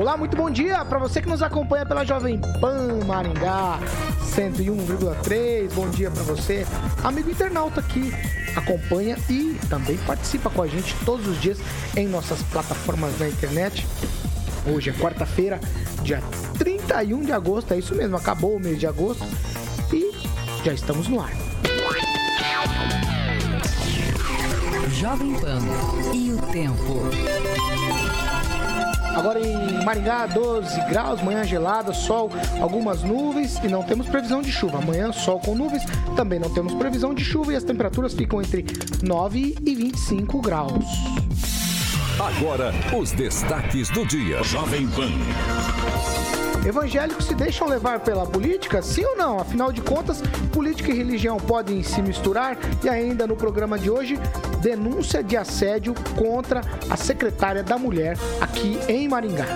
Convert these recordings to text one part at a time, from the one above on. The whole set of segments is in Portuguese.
Olá, muito bom dia para você que nos acompanha pela Jovem Pan Maringá 101,3. Bom dia para você, amigo internauta que acompanha e também participa com a gente todos os dias em nossas plataformas na internet. Hoje é quarta-feira, dia 31 de agosto, é isso mesmo, acabou o mês de agosto e já estamos no ar. Jovem Pan e o tempo. Agora em Maringá, 12 graus, manhã gelada, sol, algumas nuvens e não temos previsão de chuva. Amanhã, sol com nuvens, também não temos previsão de chuva e as temperaturas ficam entre 9 e 25 graus. Agora, os destaques do dia. Jovem Pan. Evangélicos se deixam levar pela política? Sim ou não? Afinal de contas, política e religião podem se misturar? E ainda no programa de hoje, denúncia de assédio contra a secretária da mulher aqui em Maringá.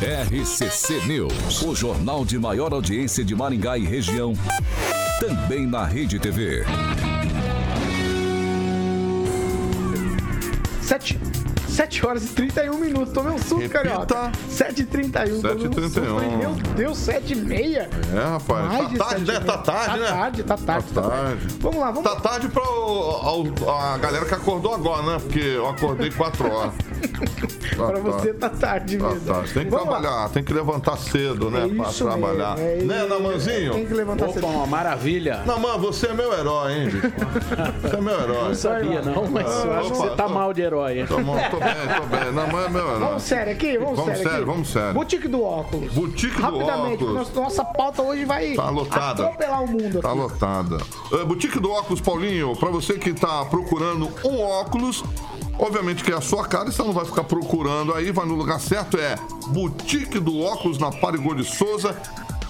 RCC News, o jornal de maior audiência de Maringá e região. Também na Rede TV. Sete 7 horas e 31 minutos. Tomei um suco, Repita. carioca. 7h31. 7h31. Meu Deus, 7h30. É, rapaz. Mais de tá tarde, né? 7h30. Tá tarde, tá né? tarde, tá tarde, Tá tá tarde. Vamos lá, vamos Tá tarde pra o- ao- a galera que acordou agora, né? Porque eu acordei 4 horas. Tá Pra você tá tarde Tá mesmo. tarde. Tem que Vamos lá. trabalhar, tem que levantar cedo, né? É pra isso trabalhar. mesmo, é né. Namanzinho? Tem que levantar Opa, cedo. uma maravilha. Naman, você é meu herói, hein, bicho? Você é meu herói. Não sabia não, mas eu acho que você tá tô- mal de herói. hein? Tô, bom, tô bem, tô bem. Naman é meu herói. Vamos sério aqui, vamos, Vamos sério, aqui. vamos sério. Boutique do óculos. Boutique do Rapidamente, óculos. nossa, nossa pauta hoje vai Tá lotada. atropelar o mundo Tá aqui. lotada. É, Boutique do Óculos, Paulinho, pra você que tá procurando um óculos, obviamente que é a sua cara, você não vai ficar procurando aí, vai no lugar certo, é Boutique do Óculos na Parigô de Souza.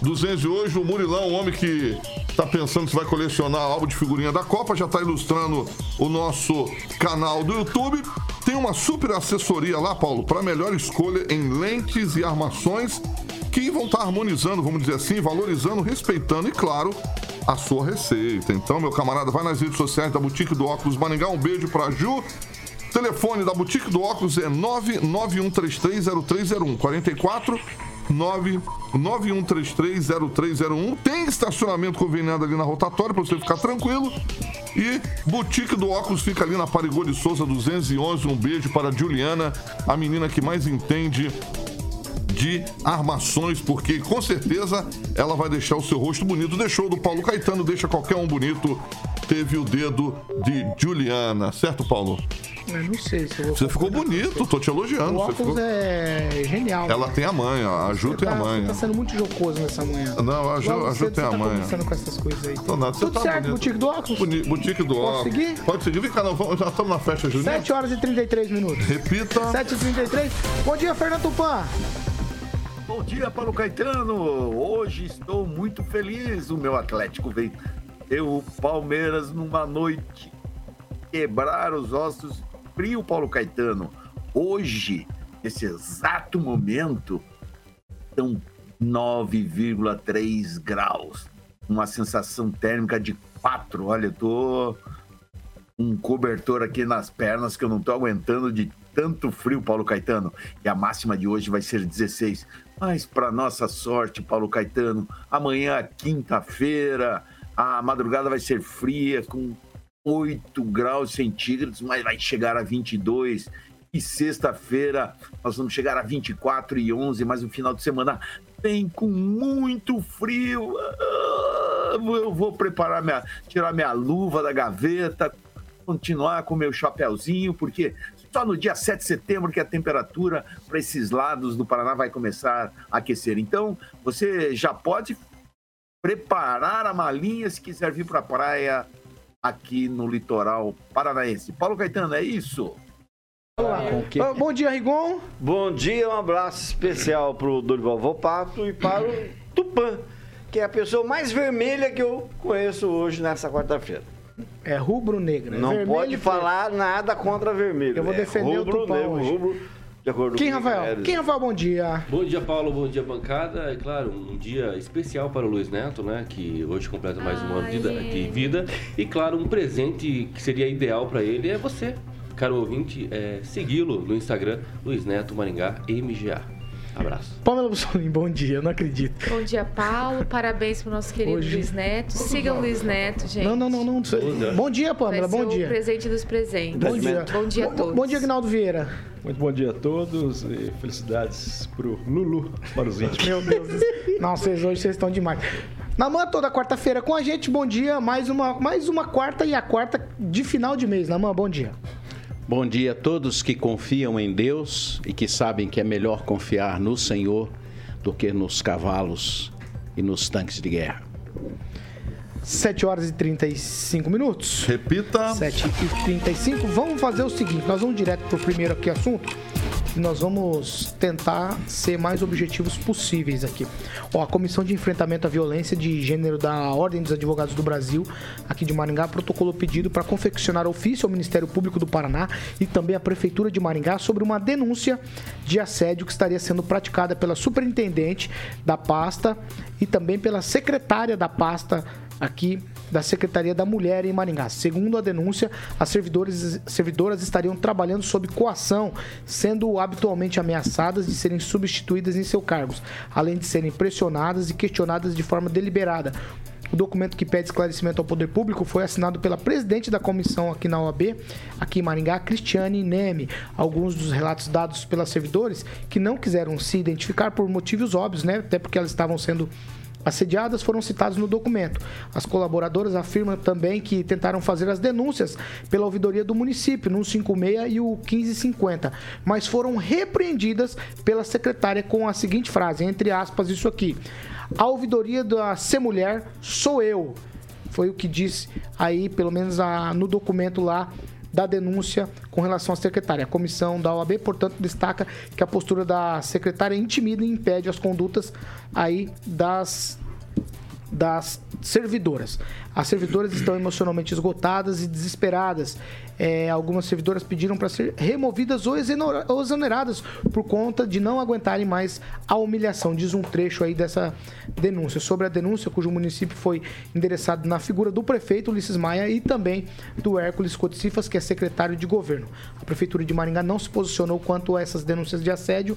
200 e hoje, o Murilão, o homem que tá pensando se vai colecionar álbum de figurinha da Copa, já tá ilustrando o nosso canal do YouTube. Tem uma super assessoria lá, Paulo, para melhor escolha em lentes e armações que vão estar harmonizando, vamos dizer assim, valorizando, respeitando e, claro, a sua receita. Então, meu camarada, vai nas redes sociais da Boutique do Óculos Maringá. Um beijo pra Ju. Telefone da Boutique do Óculos é 991330301 44 991330301. Tem estacionamento conveniado ali na rotatória para você ficar tranquilo. E Boutique do Óculos fica ali na Parigô de Souza 211. Um beijo para a Juliana, a menina que mais entende de armações, porque com certeza ela vai deixar o seu rosto bonito. Deixou do Paulo Caetano, deixa qualquer um bonito. Teve o dedo de Juliana, certo, Paulo? Eu não sei se eu vou Você ficou bonito, tô te elogiando. O Você óculos ficou... é genial. Ela tem a manha, a Ju Você tem a tá, manha. você tá sendo muito jocoso nessa manhã. Não, a Ju, Logo a Ju tem você a tá manha. começando com essas coisas aí. Não, você Tudo tá certo, bonito. boutique do óculos? Boni- Boutique do Posso óculos. seguir? Pode seguir, vem cá, não, vamos- já estamos na festa junina. 7 horas e 33 minutos. Repita. 7h33. Bom dia, Fernando Tupan. Bom dia, Paulo Caetano. Hoje estou muito feliz. O meu Atlético veio ter o Palmeiras numa noite quebrar os ossos frio, Paulo Caetano. Hoje, nesse exato momento, estão 9,3 graus. Uma sensação térmica de 4. Olha, eu tô um cobertor aqui nas pernas que eu não tô aguentando de tanto frio, Paulo Caetano. E a máxima de hoje vai ser 16. Mas para nossa sorte, Paulo Caetano, amanhã, quinta-feira, a madrugada vai ser fria com 8 graus centígrados, mas vai chegar a 22. E sexta-feira nós vamos chegar a 24 e 11, mas o final de semana vem com muito frio. Ah, Eu vou preparar minha, tirar minha luva da gaveta, continuar com meu chapéuzinho, porque só no dia 7 de setembro que a temperatura para esses lados do Paraná vai começar a aquecer. Então, você já pode preparar a malinha se quiser vir para a praia aqui no litoral paranaense. Paulo Caetano, é isso? Ah, Bom dia, Rigon. Bom dia, um abraço especial pro Dorival Volpato e para o Tupã, que é a pessoa mais vermelha que eu conheço hoje nessa quarta-feira. É rubro-negra. Não vermelho pode falar nada contra vermelho. Eu vou É defender o rubro, Tupã negro, hoje. rubro, de acordo Quem, com Rafael? Quem, Rafael? Bom dia. Bom dia, Paulo. Bom dia, bancada. É claro, um dia especial para o Luiz Neto, né? Que hoje completa mais um ano de, de vida. E, claro, um presente que seria ideal para ele é você, caro ouvinte, é, segui-lo no Instagram, Luiz Neto Maringá MGA. Abraço. Pamela Bussolini, bom dia. Eu não acredito. Bom dia, Paulo. Parabéns pro nosso querido Hoje- Luiz Neto. Sigam o Luiz Neto, gente. Não, não, não, não. Bom dia, Pamela. Bom o dia. presente dos presentes. Bom dia. Bom dia a todos. Bom dia, Agnaldo Vieira. Muito bom dia a todos e felicidades pro Lulu, para os íntimos. Meu Deus. Não, vocês hoje vocês estão demais. Na manhã toda quarta-feira com a gente, bom dia. Mais uma, mais uma quarta e a quarta de final de mês. Namã, bom dia. Bom dia a todos que confiam em Deus e que sabem que é melhor confiar no Senhor do que nos cavalos e nos tanques de guerra. 7 horas e 35 minutos. Repita. 7 e 35. Vamos fazer o seguinte: nós vamos direto pro primeiro aqui assunto e nós vamos tentar ser mais objetivos possíveis aqui. Ó, a Comissão de Enfrentamento à Violência de Gênero da Ordem dos Advogados do Brasil, aqui de Maringá, protocolou pedido para confeccionar ofício ao Ministério Público do Paraná e também à Prefeitura de Maringá sobre uma denúncia de assédio que estaria sendo praticada pela superintendente da pasta e também pela secretária da pasta aqui da Secretaria da Mulher em Maringá. Segundo a denúncia, as servidores, servidoras estariam trabalhando sob coação, sendo habitualmente ameaçadas de serem substituídas em seus cargos, além de serem pressionadas e questionadas de forma deliberada. O documento que pede esclarecimento ao poder público foi assinado pela presidente da comissão aqui na OAB, aqui em Maringá, Cristiane Neme. Alguns dos relatos dados pelas servidores que não quiseram se identificar por motivos óbvios, né? Até porque elas estavam sendo assediadas foram citados no documento. As colaboradoras afirmam também que tentaram fazer as denúncias pela ouvidoria do município, no 156 e o 1550, mas foram repreendidas pela secretária com a seguinte frase, entre aspas, isso aqui. A ouvidoria da Ser Mulher sou eu. Foi o que disse aí, pelo menos a- no documento lá da denúncia com relação à secretária. A comissão da OAB, portanto, destaca que a postura da secretária intimida e impede as condutas aí das das servidoras. As servidoras estão emocionalmente esgotadas e desesperadas. É, algumas servidoras pediram para ser removidas ou exonera- ou exoneradas por conta de não aguentarem mais a humilhação. Diz um trecho aí dessa denúncia. Sobre a denúncia, cujo município foi endereçado na figura do prefeito Ulisses Maia e também do Hércules Coticifas, que é secretário de governo. A Prefeitura de Maringá não se posicionou quanto a essas denúncias de assédio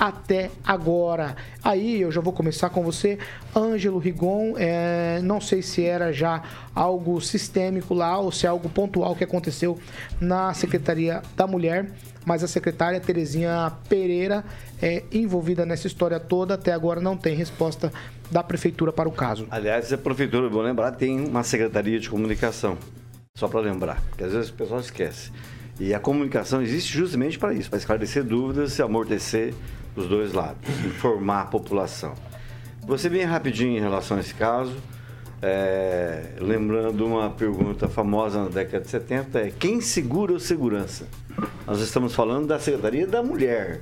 até agora. Aí eu já vou começar com você, Ângelo Rigon. É, não sei se era já algo sistêmico lá ou se é algo pontual que aconteceu na Secretaria da Mulher, mas a secretária Terezinha Pereira é envolvida nessa história toda. Até agora não tem resposta da prefeitura para o caso. Aliás, a prefeitura, vou lembrar, tem uma secretaria de comunicação. Só para lembrar, porque às vezes o pessoal esquece. E a comunicação existe justamente para isso, para esclarecer dúvidas e amortecer os dois lados, informar a população. Você bem rapidinho em relação a esse caso, é, lembrando uma pergunta famosa na década de 70, é quem segura o segurança? Nós estamos falando da Secretaria da Mulher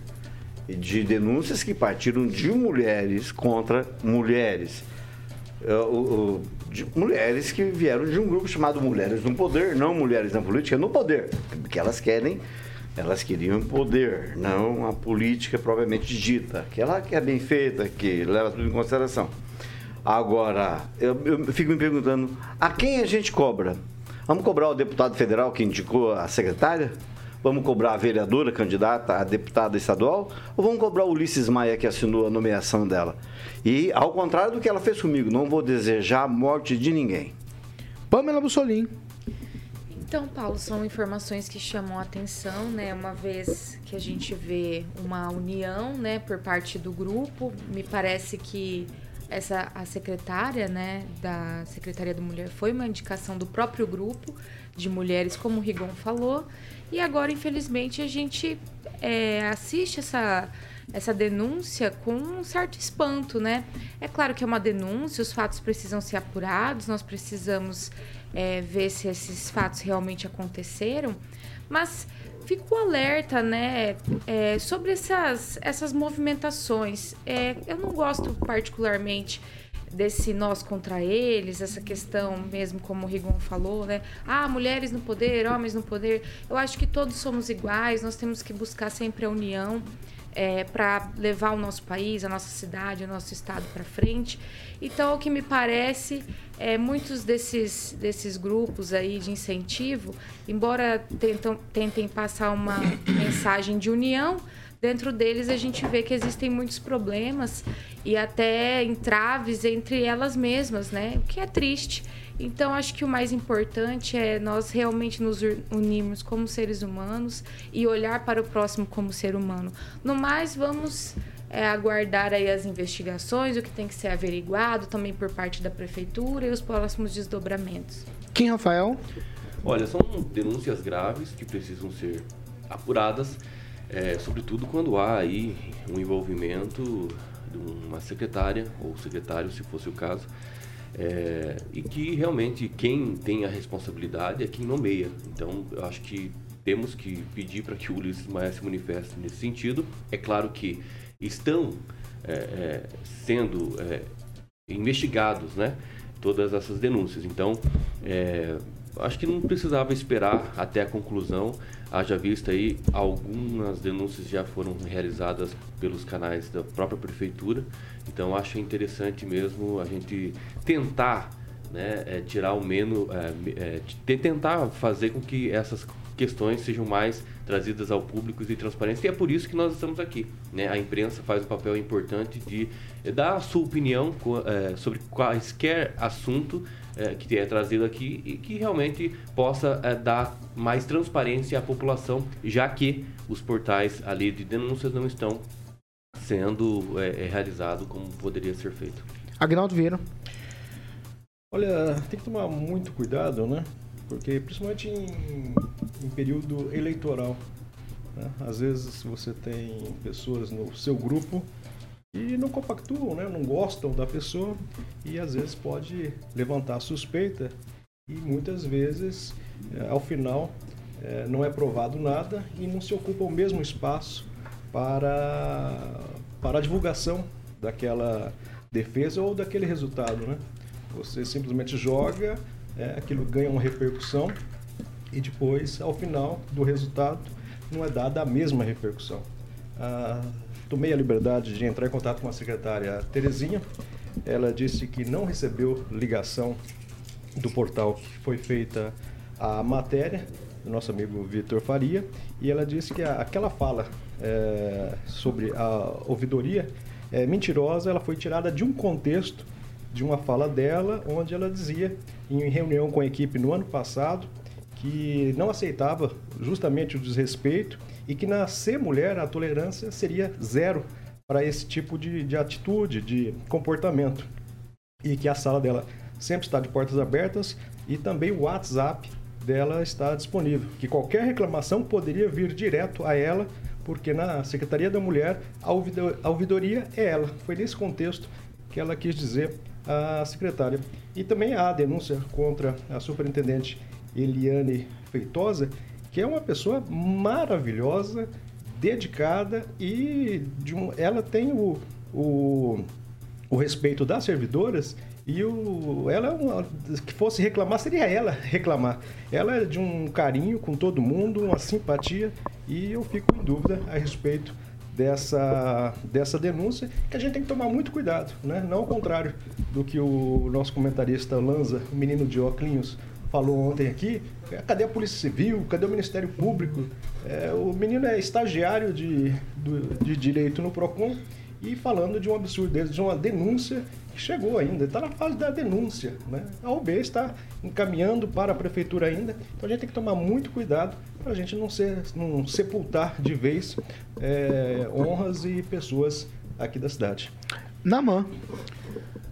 e de denúncias que partiram de mulheres contra mulheres. É, de mulheres que vieram de um grupo chamado Mulheres no Poder, não Mulheres na Política, no Poder, porque elas querem, elas queriam poder, não a política propriamente dita, aquela que é bem feita, que leva tudo em consideração. Agora, eu, eu fico me perguntando, a quem a gente cobra? Vamos cobrar o deputado federal que indicou a secretária? Vamos cobrar a vereadora candidata a deputada estadual? Ou vamos cobrar o Ulisses Maia que assinou a nomeação dela? E, ao contrário do que ela fez comigo, não vou desejar a morte de ninguém. Pamela Bussolim. Então, Paulo, são informações que chamam a atenção, né? Uma vez que a gente vê uma união, né, por parte do grupo, me parece que essa a secretária, né, da Secretaria da Mulher foi uma indicação do próprio grupo de mulheres, como o Rigon falou, e agora, infelizmente, a gente é, assiste essa essa denúncia com um certo espanto, né? É claro que é uma denúncia, os fatos precisam ser apurados, nós precisamos é, ver se esses fatos realmente aconteceram, mas fico alerta, né, é, sobre essas, essas movimentações. É, eu não gosto particularmente desse nós contra eles, essa questão mesmo como o Rigon falou, né? Ah, mulheres no poder, homens no poder. Eu acho que todos somos iguais, nós temos que buscar sempre a união é, para levar o nosso país, a nossa cidade, o nosso estado para frente. Então, o que me parece é muitos desses, desses grupos aí de incentivo, embora tentam, tentem passar uma mensagem de união, dentro deles a gente vê que existem muitos problemas e até entraves entre elas mesmas, né? O que é triste. Então, acho que o mais importante é nós realmente nos unirmos como seres humanos e olhar para o próximo como ser humano. No mais, vamos é, aguardar aí as investigações, o que tem que ser averiguado também por parte da prefeitura e os próximos desdobramentos. Quem, Rafael? Olha, são denúncias graves que precisam ser apuradas, é, sobretudo quando há aí um envolvimento de uma secretária ou secretário, se fosse o caso, é, e que realmente quem tem a responsabilidade é quem nomeia. Então, eu acho que temos que pedir para que o Ulisses Maia se manifeste nesse sentido. É claro que estão é, é, sendo é, investigados, né? Todas essas denúncias. Então, é, acho que não precisava esperar até a conclusão. Haja vista aí, algumas denúncias já foram realizadas pelos canais da própria prefeitura. Então, acho interessante mesmo a gente tentar né, é, tirar o menos, é, é, tentar fazer com que essas questões sejam mais trazidas ao público e transparência. E é por isso que nós estamos aqui. Né? A imprensa faz um papel importante de dar a sua opinião é, sobre quaisquer assunto é, que é trazido aqui e que realmente possa é, dar mais transparência à população, já que os portais ali de denúncias não estão sendo é, é realizado como poderia ser feito. Agnaldo Vieira. Olha, tem que tomar muito cuidado, né? Porque principalmente em, em período eleitoral, né? às vezes você tem pessoas no seu grupo e não compactuam, né? não gostam da pessoa e às vezes pode levantar suspeita e muitas vezes, eh, ao final, eh, não é provado nada e não se ocupa o mesmo espaço para, para a divulgação daquela defesa ou daquele resultado. Né? Você simplesmente joga, é, aquilo ganha uma repercussão e depois, ao final do resultado, não é dada a mesma repercussão. Ah, tomei a liberdade de entrar em contato com a secretária Terezinha. Ela disse que não recebeu ligação do portal que foi feita a matéria do nosso amigo Vitor Faria e ela disse que a, aquela fala é, sobre a ouvidoria é mentirosa, ela foi tirada de um contexto de uma fala dela, onde ela dizia, em reunião com a equipe no ano passado, que não aceitava justamente o desrespeito e que na ser mulher a tolerância seria zero para esse tipo de, de atitude, de comportamento. E que a sala dela sempre está de portas abertas e também o WhatsApp dela está disponível. Que qualquer reclamação poderia vir direto a ela, porque na Secretaria da Mulher a ouvidoria é ela. Foi nesse contexto que ela quis dizer a secretária. E também há denúncia contra a superintendente Eliane Feitosa, que é uma pessoa maravilhosa, dedicada e de um, ela tem o, o, o respeito das servidoras e o, ela, é uma, que fosse reclamar, seria ela reclamar. Ela é de um carinho com todo mundo, uma simpatia, e eu fico em dúvida a respeito dessa, dessa denúncia, que a gente tem que tomar muito cuidado, né? Não ao contrário do que o nosso comentarista Lanza, o menino de óculos, falou ontem aqui. Cadê a Polícia Civil? Cadê o Ministério Público? É, o menino é estagiário de, de Direito no PROCON e falando de um absurdo dele, de uma denúncia que chegou ainda, está na fase da denúncia. Né? A OB está encaminhando para a prefeitura ainda, então a gente tem que tomar muito cuidado para a gente não, ser, não sepultar de vez é, honras e pessoas aqui da cidade. Namã.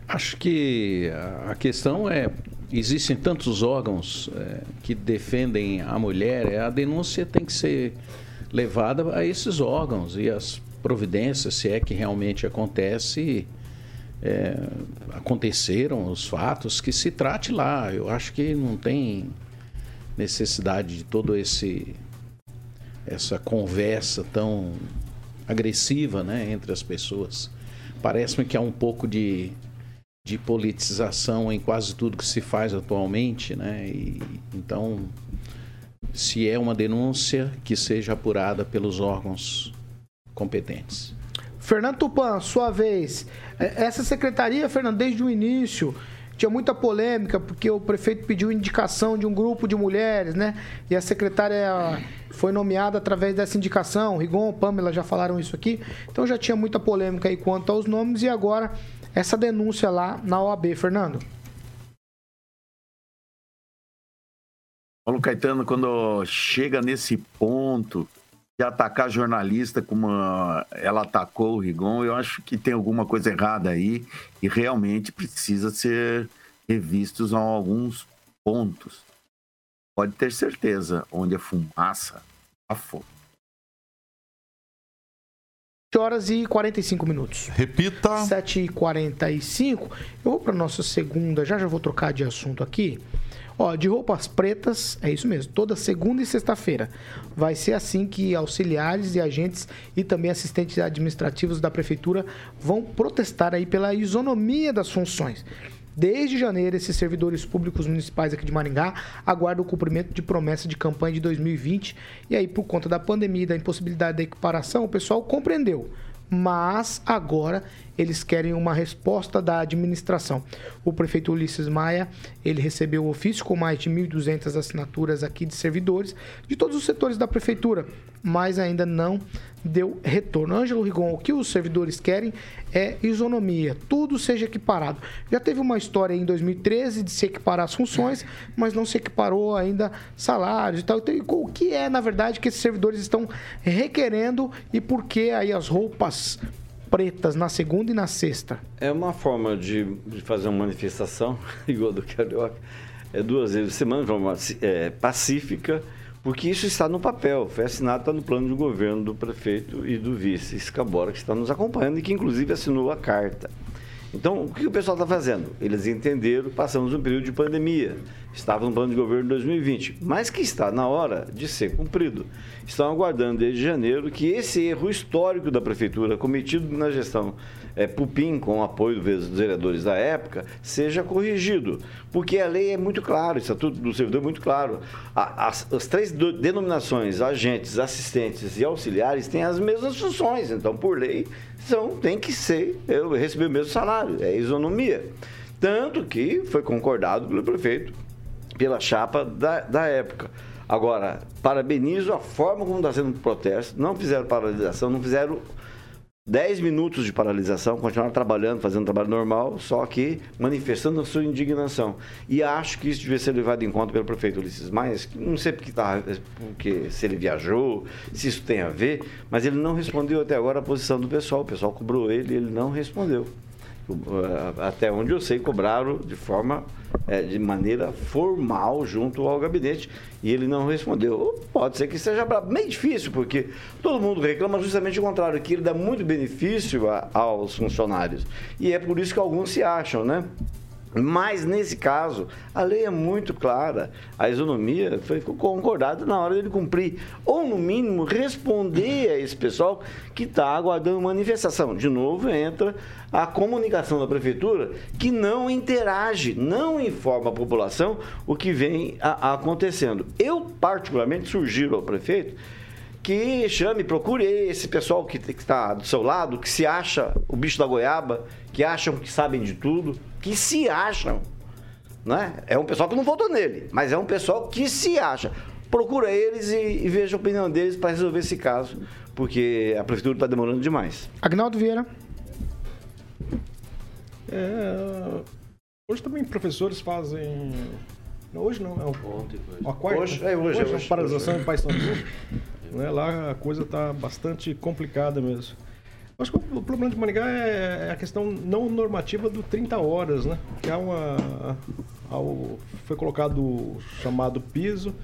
Acho que a questão é existem tantos órgãos é, que defendem a mulher, é, a denúncia tem que ser levada a esses órgãos e as providências, se é que realmente acontece, é, aconteceram os fatos, que se trate lá. Eu acho que não tem necessidade de todo esse essa conversa tão agressiva né, entre as pessoas. Parece-me que há um pouco de, de politização em quase tudo que se faz atualmente, né? E, então, se é uma denúncia, que seja apurada pelos órgãos competentes. Fernando Tupan, sua vez. É, essa secretaria, Fernando, desde o início tinha muita polêmica porque o prefeito pediu indicação de um grupo de mulheres, né? E a secretária foi nomeada através dessa indicação. Rigon, Pamela já falaram isso aqui. Então já tinha muita polêmica aí quanto aos nomes e agora essa denúncia lá na OAB, Fernando. Paulo Caetano, quando chega nesse ponto de atacar jornalista como ela atacou o Rigon, eu acho que tem alguma coisa errada aí e realmente precisa ser revistos alguns pontos. Pode ter certeza, onde a fumaça, a fogo. horas e 45 minutos. Repita. 7 e 45 Eu vou para nossa segunda, já já vou trocar de assunto aqui. Ó, de roupas pretas, é isso mesmo, toda segunda e sexta-feira. Vai ser assim que auxiliares e agentes e também assistentes administrativos da prefeitura vão protestar aí pela isonomia das funções. Desde janeiro, esses servidores públicos municipais aqui de Maringá aguardam o cumprimento de promessa de campanha de 2020. E aí, por conta da pandemia e da impossibilidade da equiparação, o pessoal compreendeu mas agora eles querem uma resposta da administração. O prefeito Ulisses Maia, ele recebeu o ofício com mais de 1.200 assinaturas aqui de servidores de todos os setores da prefeitura, mas ainda não deu retorno. Ângelo Rigon, o que os servidores querem é isonomia, tudo seja equiparado. Já teve uma história em 2013 de se equiparar as funções, mas não se equiparou ainda salários e tal. Então, o que é, na verdade, que esses servidores estão requerendo e por que aí as roupas pretas na segunda e na sexta? É uma forma de, de fazer uma manifestação, igual do Carioca, é duas vezes por semana, de forma é, pacífica, porque isso está no papel, foi assinado, está no plano de governo do prefeito e do vice Escabora, que está nos acompanhando e que inclusive assinou a carta. Então, o que o pessoal está fazendo? Eles entenderam, passamos um período de pandemia, estava no plano de governo de 2020, mas que está na hora de ser cumprido. Estão aguardando desde janeiro que esse erro histórico da prefeitura cometido na gestão é, Pupim, com o apoio dos vereadores da época, seja corrigido. Porque a lei é muito clara, o Estatuto do Servidor é muito claro. As, as três denominações, agentes, assistentes e auxiliares, têm as mesmas funções. Então, por lei, são, tem que ser, eu receber o mesmo salário, é isonomia. Tanto que foi concordado pelo prefeito, pela chapa da, da época. Agora, parabenizo a forma como está sendo o protesto. Não fizeram paralisação, não fizeram 10 minutos de paralisação, continuaram trabalhando, fazendo trabalho normal, só que manifestando a sua indignação. E acho que isso devia ser levado em conta pelo prefeito Ulisses Maia, não sei porque, tá, porque se ele viajou, se isso tem a ver, mas ele não respondeu até agora a posição do pessoal. O pessoal cobrou ele e ele não respondeu. Até onde eu sei, cobraram de forma é, de maneira formal junto ao gabinete e ele não respondeu. Pode ser que seja bem difícil, porque todo mundo reclama justamente o contrário, que ele dá muito benefício a, aos funcionários. E é por isso que alguns se acham, né? Mas nesse caso, a lei é muito clara. A isonomia foi concordada na hora dele cumprir. Ou, no mínimo, responder a esse pessoal que está aguardando manifestação. De novo, entra a comunicação da prefeitura que não interage, não informa a população o que vem a, a acontecendo. Eu, particularmente, sugiro ao prefeito que chame, procure esse pessoal que está do seu lado, que se acha o bicho da goiaba, que acham que sabem de tudo, que se acham. Né? É um pessoal que não votou nele, mas é um pessoal que se acha. Procura eles e, e veja a opinião deles para resolver esse caso, porque a prefeitura está demorando demais. Agnaldo Vieira. É, hoje também professores fazem. Não, hoje não, é o, Ontem, hoje. a quarta. Hoje, é hoje, hoje, é hoje. a paralisação em Paysandu. né, lá a coisa está bastante complicada mesmo. Acho que o problema de Maringá é a questão não normativa do 30 horas, né? Que há uma. foi colocado o chamado piso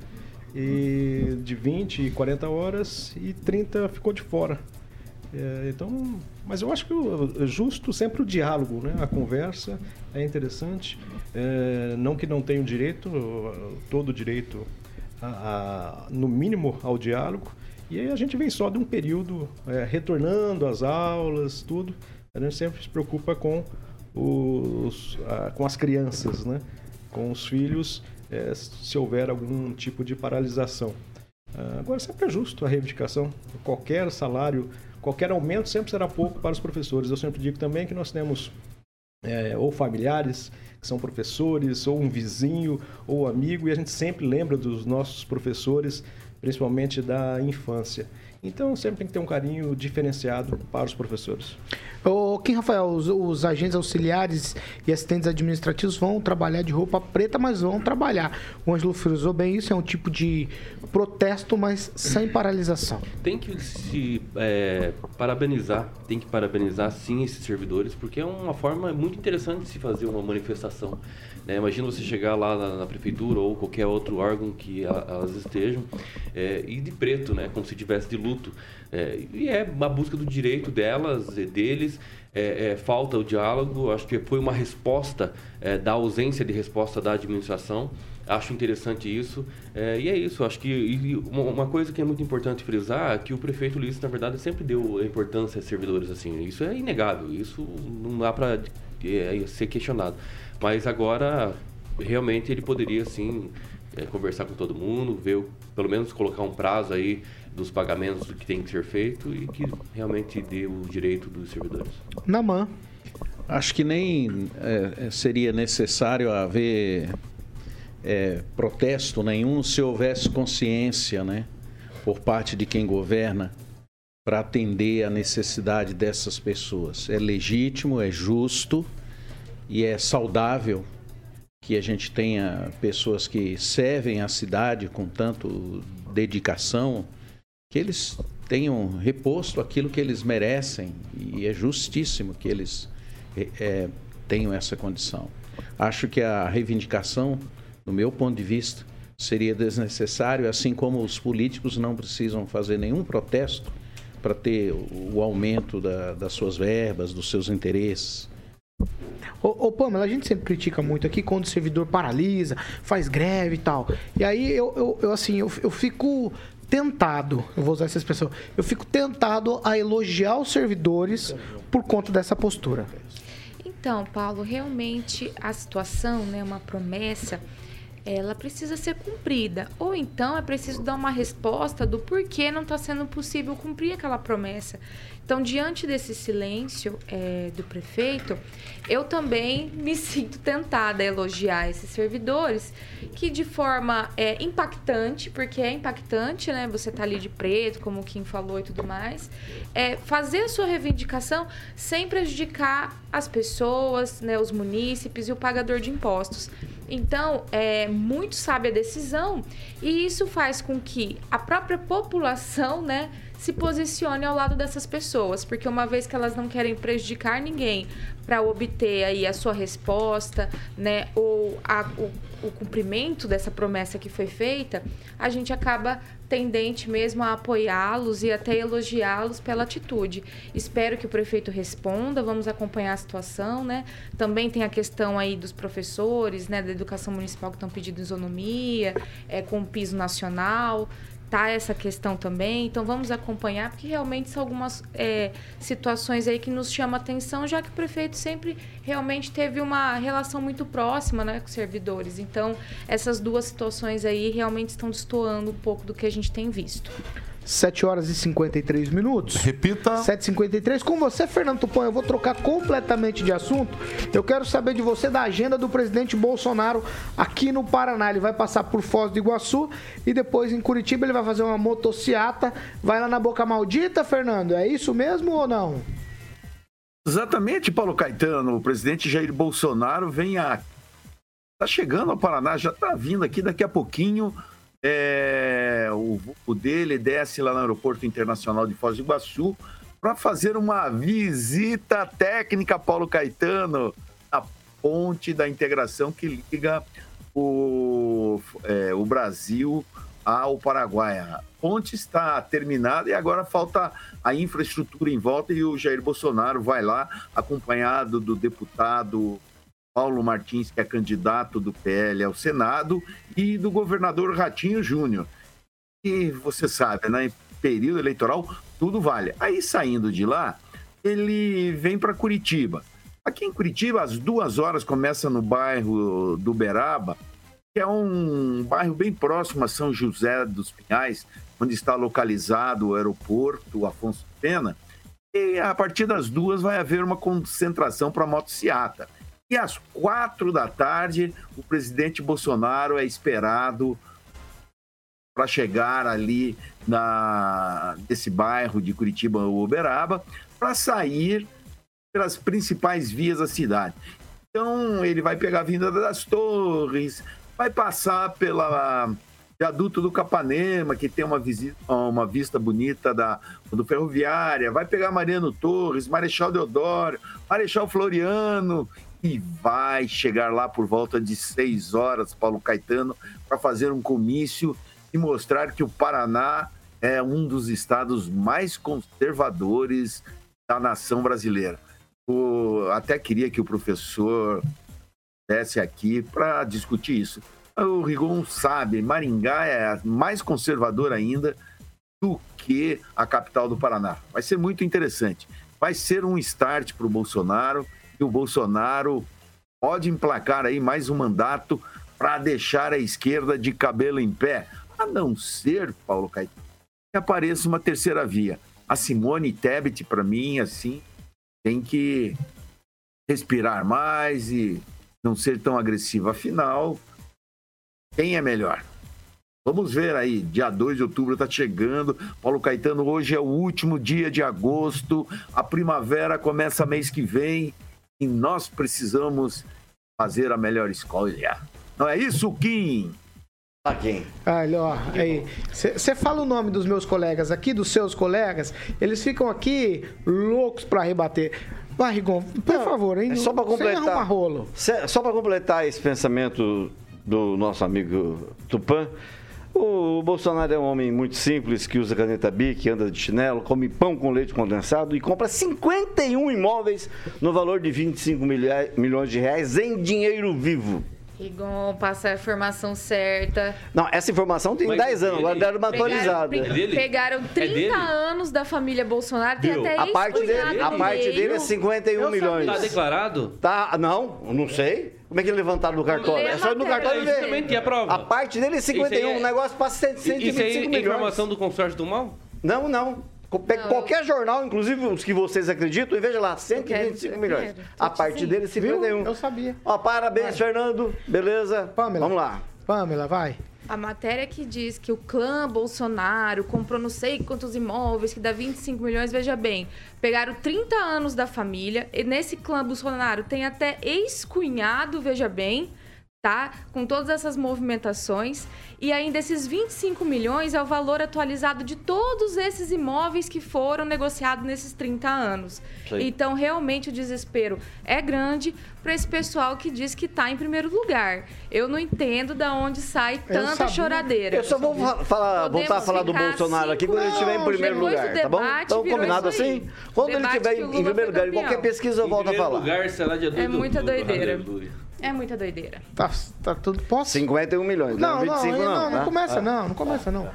e de 20 e 40 horas e 30 ficou de fora. É, então, mas eu acho que o- é justo sempre o diálogo, né? A conversa é interessante. É, não que não tenha o direito, todo direito, a- a- no mínimo, ao diálogo. E aí a gente vem só de um período é, retornando às aulas, tudo. A gente sempre se preocupa com, os, a, com as crianças, né? com os filhos, é, se houver algum tipo de paralisação. Ah, agora, sempre é justo a reivindicação. Qualquer salário, qualquer aumento sempre será pouco para os professores. Eu sempre digo também que nós temos é, ou familiares que são professores, ou um vizinho, ou amigo, e a gente sempre lembra dos nossos professores, principalmente da infância. Então, sempre tem que ter um carinho diferenciado para os professores. Ô, Kim Rafael, os, os, agentes auxiliares e assistentes administrativos vão trabalhar de roupa preta, mas vão trabalhar. O Ângelo frisou bem isso, é um tipo de protesto, mas sem paralisação. Tem que se é, parabenizar, tem que parabenizar sim esses servidores, porque é uma forma muito interessante de se fazer uma manifestação. Né? Imagina você chegar lá na, na, prefeitura ou qualquer outro órgão que a, elas estejam é, e de preto, né? como se tivesse de luto. É, e é uma busca do direito delas e deles. É, é, falta o diálogo, acho que foi uma resposta é, da ausência de resposta da administração. Acho interessante isso. É, e é isso, acho que uma, coisa que é muito importante frisar é que o prefeito Ulisses, na verdade, sempre deu importância a servidores assim. Isso é inegável, isso não dá para é, ser questionado. Mas agora, realmente, ele poderia, sim, é, conversar com todo mundo, ver, pelo menos colocar um prazo aí dos pagamentos do que tem que ser feito e que realmente dê o direito dos servidores. Namã. Acho que nem é, seria necessário haver é, protesto nenhum se houvesse consciência, né, por parte de quem governa, para atender a necessidade dessas pessoas. É legítimo, é justo e é saudável que a gente tenha pessoas que servem a cidade com tanto dedicação, que eles tenham reposto aquilo que eles merecem e é justíssimo que eles é, tenham essa condição. Acho que a reivindicação, do meu ponto de vista, seria desnecessário, assim como os políticos não precisam fazer nenhum protesto para ter o aumento da, das suas verbas, dos seus interesses. Ô, ô, Pamela, a gente sempre critica muito aqui quando o servidor paralisa, faz greve e tal. E aí eu, eu, eu assim, eu, eu fico tentado, eu vou usar essa expressão, eu fico tentado a elogiar os servidores por conta dessa postura. Então, Paulo, realmente a situação, né, uma promessa ela precisa ser cumprida. Ou então é preciso dar uma resposta do porquê não está sendo possível cumprir aquela promessa. Então, diante desse silêncio é, do prefeito, eu também me sinto tentada a elogiar esses servidores que de forma é, impactante, porque é impactante, né? Você tá ali de preto, como o Kim falou e tudo mais, é, fazer a sua reivindicação sem prejudicar as pessoas, né, os munícipes e o pagador de impostos. Então, é muito sábia a decisão e isso faz com que a própria população, né, se posicione ao lado dessas pessoas, porque uma vez que elas não querem prejudicar ninguém para obter aí a sua resposta, né, ou a, o, o cumprimento dessa promessa que foi feita, a gente acaba tendente mesmo a apoiá-los e até elogiá-los pela atitude. Espero que o prefeito responda, vamos acompanhar a situação, né? Também tem a questão aí dos professores, né, da educação municipal que estão pedindo isonomia, é, com o piso nacional tá essa questão também. Então vamos acompanhar, porque realmente são algumas é, situações aí que nos chamam atenção, já que o prefeito sempre realmente teve uma relação muito próxima né, com os servidores. Então, essas duas situações aí realmente estão destoando um pouco do que a gente tem visto. 7 horas e 53 minutos. Repita. 7h53. Com você, Fernando Tupan, eu vou trocar completamente de assunto. Eu quero saber de você da agenda do presidente Bolsonaro aqui no Paraná. Ele vai passar por Foz do Iguaçu e depois em Curitiba ele vai fazer uma motociata. Vai lá na Boca Maldita, Fernando. É isso mesmo ou não? Exatamente, Paulo Caetano. O presidente Jair Bolsonaro vem a. Tá chegando ao Paraná, já tá vindo aqui daqui a pouquinho é, o voo dele desce lá no Aeroporto Internacional de Foz do Iguaçu para fazer uma visita técnica, Paulo Caetano, na ponte da integração que liga o, é, o Brasil ao Paraguai. A ponte está terminada e agora falta a infraestrutura em volta e o Jair Bolsonaro vai lá acompanhado do deputado Paulo Martins, que é candidato do PL ao Senado, e do governador Ratinho Júnior. E você sabe, né? período eleitoral, tudo vale. Aí saindo de lá, ele vem para Curitiba. Aqui em Curitiba, às duas horas, começa no bairro do Beraba, que é um bairro bem próximo a São José dos Pinhais, onde está localizado o aeroporto Afonso Pena. E a partir das duas vai haver uma concentração para a motociata. E às quatro da tarde, o presidente Bolsonaro é esperado para chegar ali na, nesse bairro de Curitiba, Uberaba, para sair pelas principais vias da cidade. Então, ele vai pegar a Vinda das Torres, vai passar pela viaduto do Capanema, que tem uma, visita, uma vista bonita da, do Ferroviária, vai pegar Mariano Torres, Marechal Deodoro, Marechal Floriano, e vai chegar lá por volta de seis horas, Paulo Caetano, para fazer um comício e mostrar que o Paraná é um dos estados mais conservadores da nação brasileira. Eu até queria que o professor estivesse aqui para discutir isso. O Rigon sabe, Maringá é mais conservador ainda do que a capital do Paraná. Vai ser muito interessante. Vai ser um start para o Bolsonaro o Bolsonaro pode emplacar aí mais um mandato para deixar a esquerda de cabelo em pé, a não ser, Paulo Caetano, que apareça uma terceira via. A Simone Tebet, para mim, assim, tem que respirar mais e não ser tão agressiva. Afinal, quem é melhor? Vamos ver aí, dia 2 de outubro está chegando. Paulo Caetano, hoje é o último dia de agosto, a primavera começa mês que vem e nós precisamos fazer a melhor escolha. Não é isso, Kim? A quem? Olha, ó, aí. Você fala o nome dos meus colegas aqui, dos seus colegas, eles ficam aqui loucos para rebater. Vai, Rigon, por Não, favor, hein? É só para completar. rolo. Cê- Só para completar esse pensamento do nosso amigo Tupã. O Bolsonaro é um homem muito simples, que usa caneta bic, anda de chinelo, come pão com leite condensado e compra 51 imóveis no valor de 25 milha- milhões de reais em dinheiro vivo. Rigon, passa a informação certa. Não, essa informação tem Mas 10 é anos, agora deram uma atualizada. Pegaram, É pegaram É 30 dele? anos da família Bolsonaro, tem Viu? até A parte dele, a parte dele é 51 Eu milhões. Tá declarado? Tá, não, não sei. Como é que levantaram no cartório? É só ir no cartório e É, justamente, ver. e a prova? A parte dele é 51, Isso aí é- o negócio passa 100, Isso aí 125 é milhões. informação do consórcio do mal? Não, não. Não, qualquer jornal, inclusive os que vocês acreditam, e veja lá, 125 eu milhões. A te parte dele é Viu? 51. Eu sabia. Ó, parabéns, Fernando. Beleza? Pamela. Vamos lá. Pamela, vai. A matéria que diz que o clã Bolsonaro comprou não sei quantos imóveis, que dá 25 milhões, veja bem. Pegaram 30 anos da família, e nesse clã Bolsonaro tem até ex-cunhado, veja bem, tá? Com todas essas movimentações. E ainda esses 25 milhões é o valor atualizado de todos esses imóveis que foram negociados nesses 30 anos. Aí. Então, realmente, o desespero é grande para esse pessoal que diz que está em primeiro lugar. Eu não entendo da onde sai tanta sabia. choradeira. Eu só vou fa- falar, voltar a falar do Bolsonaro aqui quando ele estiver em primeiro lugar, tá bom? debate, Então, combinado assim? Quando ele Debate estiver que o em primeiro lugar, em qualquer pesquisa eu volto a primeiro falar. lugar, será dia 2 É muita do- doideira. Aleluia. É muita doideira. Tá, tá tudo. Posso? 51 milhões, Não, não, não, 25 não, não. não, não tá? começa Ah. não, não começa não.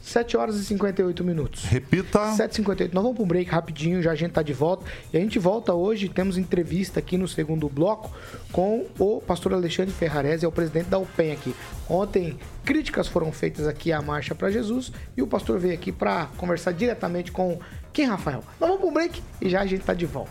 7 horas e 58 minutos. Repita. 7h58. Nós vamos para um break rapidinho, já a gente tá de volta. E a gente volta hoje, temos entrevista aqui no segundo bloco com o pastor Alexandre Ferrarese, é o presidente da UPEN aqui. Ontem, críticas foram feitas aqui à Marcha para Jesus e o pastor veio aqui para conversar diretamente com quem, Rafael? Nós vamos para um break e já a gente tá de volta.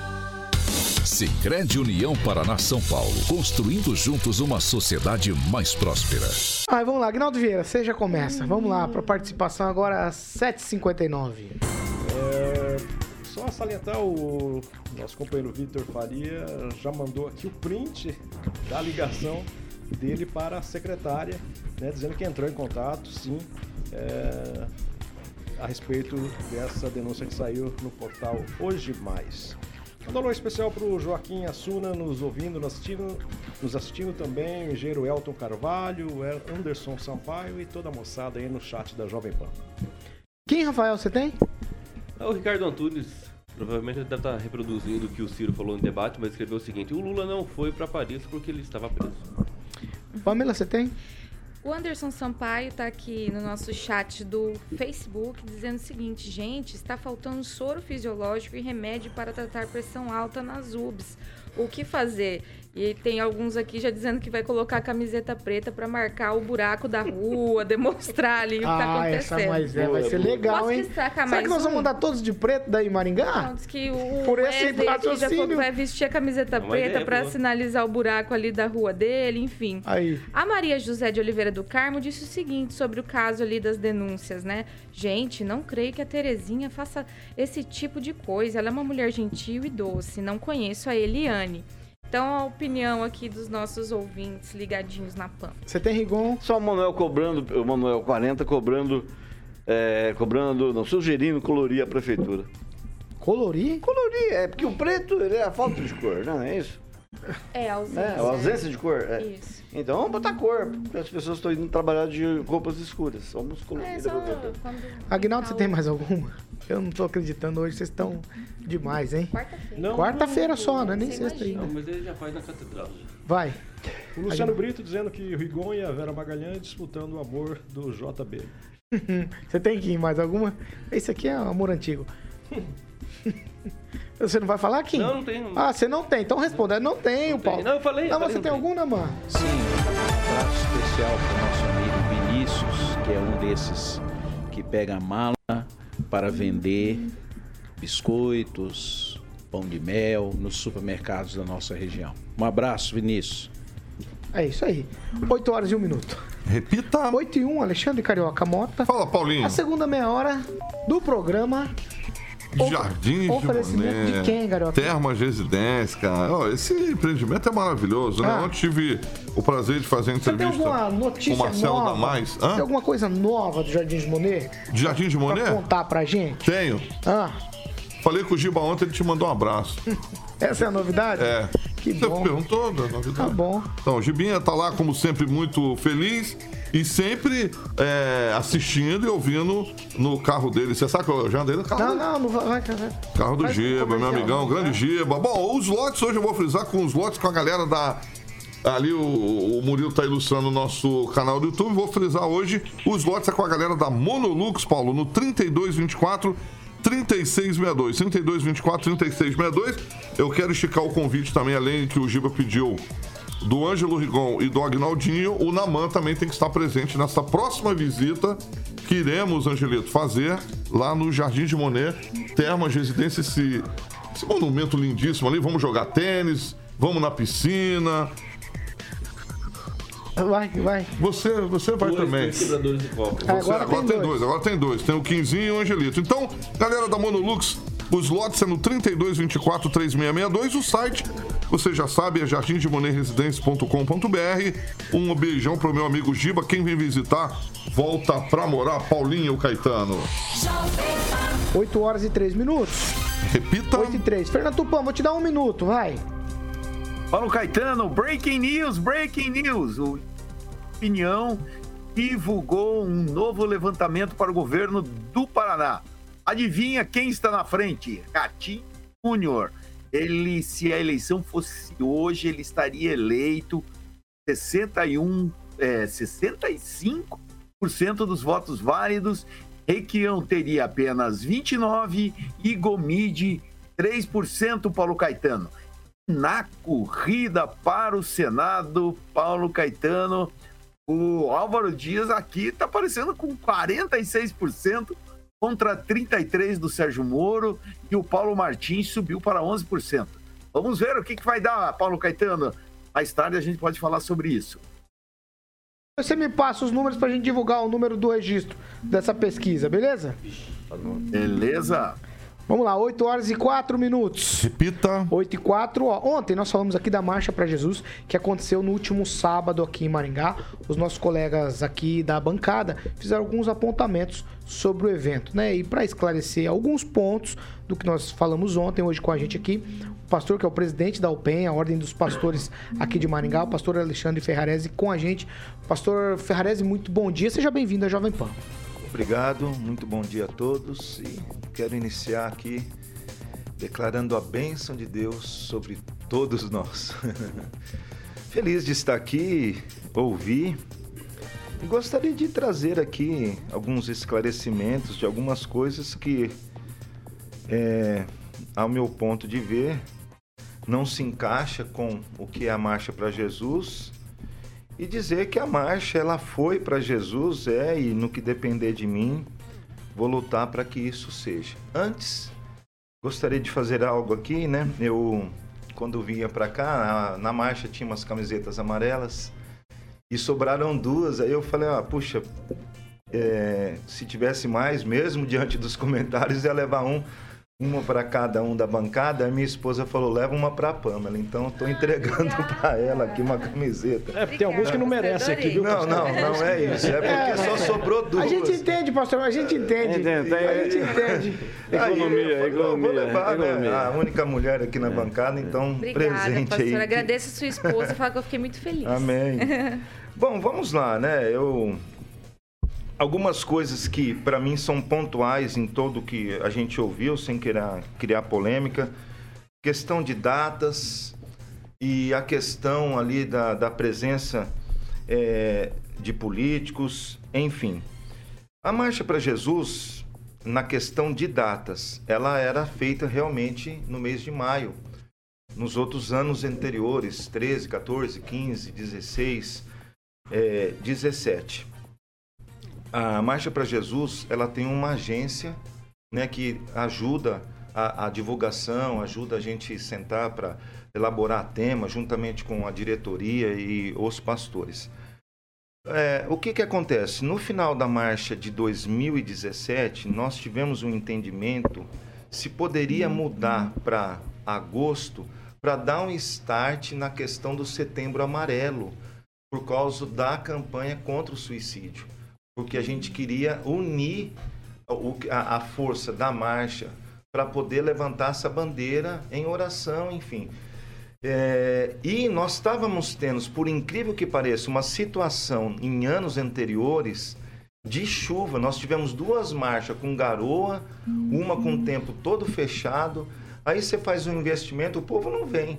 Sicredi União Paraná São Paulo. Construindo juntos uma sociedade mais próspera. Ai, vamos lá, Agnaldo Vieira, você já começa. Vamos lá, para participação agora às 7h59. É, só salientar o nosso companheiro Vitor Faria já mandou aqui o print da ligação dele para a secretária, né, dizendo que entrou em contato, sim, é, a respeito dessa denúncia que saiu no portal Hoje Mais. Um alô especial para o Joaquim Assuna nos ouvindo, nos assistindo, nos assistindo também, o engenheiro Elton Carvalho, o Anderson Sampaio e toda a moçada aí no chat da Jovem Pan. Quem, Rafael, você tem? É o Ricardo Antunes. Provavelmente ele deve estar reproduzindo o que o Ciro falou no debate, mas escreveu o seguinte: o Lula não foi para Paris porque ele estava preso. Pamela, você tem? O Anderson Sampaio está aqui no nosso chat do Facebook dizendo o seguinte: gente, está faltando soro fisiológico e remédio para tratar pressão alta nas UBS. O que fazer? E tem alguns aqui já dizendo que vai colocar a camiseta preta para marcar o buraco da rua, demonstrar ali o que está Ah, essa acontecendo. mais é, vai ser legal, Posso hein? Será mais que nós vamos um? andar todos de preto daí em Maringá? Não, diz que o Por esse Wesley aqui já falou raciocínio. que vai vestir a camiseta É uma preta para sinalizar o buraco ali da rua dele, enfim. Aí. A Maria José de Oliveira do Carmo disse o seguinte sobre o caso ali das denúncias, né? Gente, não creio que a Terezinha faça esse tipo de coisa. Ela é uma mulher gentil e doce. Não conheço a Eliane. Então, a opinião aqui dos nossos ouvintes ligadinhos na PAN. Você tem Rigon? Só o Manuel cobrando, o Manuel 40 cobrando, é, cobrando, não, sugerindo colorir a prefeitura. Colorir? Colorir, é porque o preto ele é a falta de cor, não é isso? É, a ausência. É, a ausência de cor. é. Isso. Então vamos botar cor, porque as pessoas estão indo trabalhar de roupas escuras. Vamos colorir É, a só. Agnaldo, você tá tem mais alguma? Eu não tô acreditando hoje, vocês estão demais, hein? Quarta-feira. Quarta-feira só, né? Nem sexta ainda. Não, mas ele já faz na catedral. Vai. O Luciano Brito dizendo que o Rigon e a Vera Magalhães disputando o amor do JB. Você tem que ir mais alguma? Esse aqui é amor antigo. Você não vai falar, Kim? Não, não tem. Não. Ah, você não tem. Então responda. Não tenho, Não tem. Paulo. Não, eu falei, Não, mas falei, você não tem tem. alguma, mano? Sim, um abraço especial para o nosso amigo Vinícius, que é um desses que pega a mala para vender biscoitos, pão de mel nos supermercados da nossa região. Um abraço, Vinícius. É isso aí. 8 horas e 1 minuto. Repita. 8 e 1, Alexandre Carioca Mota. Fala, Paulinho. A segunda meia hora do programa. Jardim de Oferecimento Monet. de quem, garoto? Termas Residência, cara. Ó, esse empreendimento é maravilhoso, né? Ah. Ontem tive o prazer de fazer Você tem entrevista alguma notícia com o Marcelo nova? Damais. Tem Hã? alguma coisa nova do Jardim de Monet? De Jardim de Pra Monet? contar pra gente? Tenho. Ah, Falei com o Giba ontem, ele te mandou um abraço. essa é a novidade? É. Que Você bom. perguntou da novidade? Tá bom. Então, o Gibinha tá lá, como sempre, muito feliz e sempre é, assistindo e ouvindo no carro dele. Você sabe que eu já andei no carro Não, dele? não, não vai. vai, vai. Carro do Giba, meu amigão, não, grande? Giba. Bom, os lotes hoje eu vou frisar com os lotes com a galera da. Ali o, o Murilo tá ilustrando o nosso canal do YouTube. Vou frisar hoje os lotes é com a galera da Monolux, Paulo, no 3224 3662. 3224 3662. Eu quero esticar o convite também, além que o Giba pediu do Ângelo Rigon e do Agnaldinho, o Naman também tem que estar presente nessa próxima visita que iremos, Angelito, fazer lá no Jardim de Monet, Termas Residência, esse, esse monumento lindíssimo ali. Vamos jogar tênis, vamos na piscina. Vai, vai. Você, você vai Dois, também. dois quebradores de copo. Você- agora tem tem dois. dois. agora tem dois. Tem o Quinzinho e o Angelito. Então, galera da Monolux, os lotes é no 3224 3662. O site, você já sabe, é jardimdemonerresidência.com.br. Um beijão pro meu amigo Giba. Quem vem visitar, volta pra morar. Paulinho Caetano. 8 horas e 3 minutos. Repita. 8 e 3. Fernando Tupan, vou te dar um minuto, vai. Paulo Caetano, breaking news, breaking news. O Opinião divulgou um novo levantamento para o governo do Paraná. Adivinha quem está na frente? Ratinho Júnior. Ele, se a eleição fosse hoje, ele estaria eleito 61, é, 65% dos votos válidos. Requião teria apenas 29 e Gomide 3%, Paulo Caetano na corrida para o Senado, Paulo Caetano. O Álvaro Dias aqui está aparecendo com 46% contra 33% do Sérgio Moro e o Paulo Martins subiu para 11%. Vamos ver o que, que vai dar, Paulo Caetano. Mais tarde a gente pode falar sobre isso. Você me passa os números pra gente divulgar o número do registro dessa pesquisa, beleza? Beleza? Vamos lá, 8 horas e 4 minutos. Repita. 8 e 4. Ó, ontem nós falamos aqui da Marcha para Jesus, que aconteceu no último sábado aqui em Maringá. Os nossos colegas aqui da bancada fizeram alguns apontamentos sobre o evento, né? E para esclarecer alguns pontos do que nós falamos ontem, hoje com a gente aqui, pastor que é o presidente da UPEN, a Ordem dos Pastores aqui de Maringá, o pastor Alexandre Ferrarese com a gente. Pastor Ferrarese, muito bom dia, seja bem-vindo à Jovem Pan. Obrigado, muito bom dia a todos e quero iniciar aqui declarando a bênção de Deus sobre todos nós. Feliz de estar aqui, ouvir e gostaria de trazer aqui alguns esclarecimentos de algumas coisas que, é, ao meu ponto de ver, não se encaixa com o que é a marcha para Jesus e dizer que a marcha ela foi para Jesus é e no que depender de mim vou lutar para que isso seja. Antes gostaria de fazer algo aqui, né? Eu quando vinha para cá na, na marcha tinha umas camisetas amarelas e sobraram duas. Aí eu falei, ah, puxa, é, se tivesse mais, mesmo diante dos comentários, ia levar um, uma para cada um da bancada. Aí minha esposa falou, leva uma para a Pamela. Então estou entregando para ela aqui uma camiseta. É, tem alguns que não merecem aqui, viu? Não, não, não é isso. É porque só sobrou duas. A gente entende, pastor, a gente entende. Entende, A gente entende. Economia, falei, economia, Vou levar, né? economia. A única mulher aqui na bancada, então Obrigada, presente pastor. aí. Agradeço a sua esposa e falo que eu fiquei muito feliz. Amém. Bom, vamos lá, né? Eu algumas coisas que para mim são pontuais em todo que a gente ouviu, sem querer criar polêmica, questão de datas e a questão ali da, da presença é, de políticos, enfim. A Marcha para Jesus, na questão de datas, ela era feita realmente no mês de maio. Nos outros anos anteriores, 13, 14, 15, 16, é, 17. A Marcha para Jesus, ela tem uma agência né, que ajuda a, a divulgação, ajuda a gente sentar para elaborar tema juntamente com a diretoria e os pastores. É, o que, que acontece? No final da marcha de 2017, nós tivemos um entendimento se poderia mudar para agosto para dar um start na questão do setembro amarelo, por causa da campanha contra o suicídio. Porque a gente queria unir a, a força da marcha para poder levantar essa bandeira em oração, enfim. É, e nós estávamos tendo, por incrível que pareça, uma situação em anos anteriores de chuva. Nós tivemos duas marchas com garoa, uma com o tempo todo fechado. Aí você faz um investimento, o povo não vem.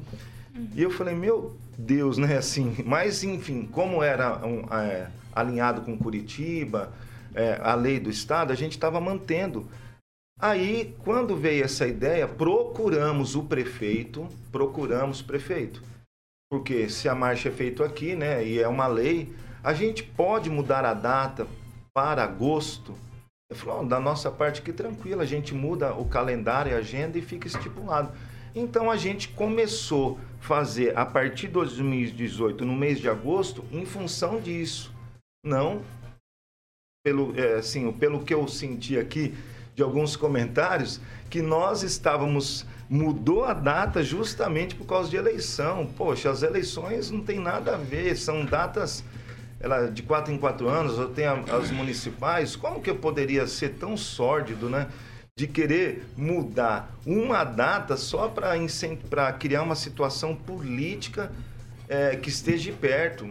E eu falei, meu Deus, né? Assim, mas enfim, como era um, é, alinhado com Curitiba, é, a lei do Estado, a gente estava mantendo. Aí, quando veio essa ideia, procuramos o prefeito, procuramos o prefeito. Porque se a marcha é feita aqui, né, e é uma lei, a gente pode mudar a data para agosto. Ele falou, "Ó, da nossa parte aqui tranquilo, a gente muda o calendário a agenda e fica estipulado. Então a gente começou a fazer a partir de 2018, no mês de agosto, em função disso. Não pelo, é, assim, pelo que eu senti aqui de alguns comentários, que nós estávamos mudou a data justamente por causa de eleição. Poxa, as eleições não tem nada a ver, são datas ela, de quatro em quatro anos, eu tenho as municipais. Como que eu poderia ser tão sórdido, né? De querer mudar uma data só para criar uma situação política é, que esteja perto.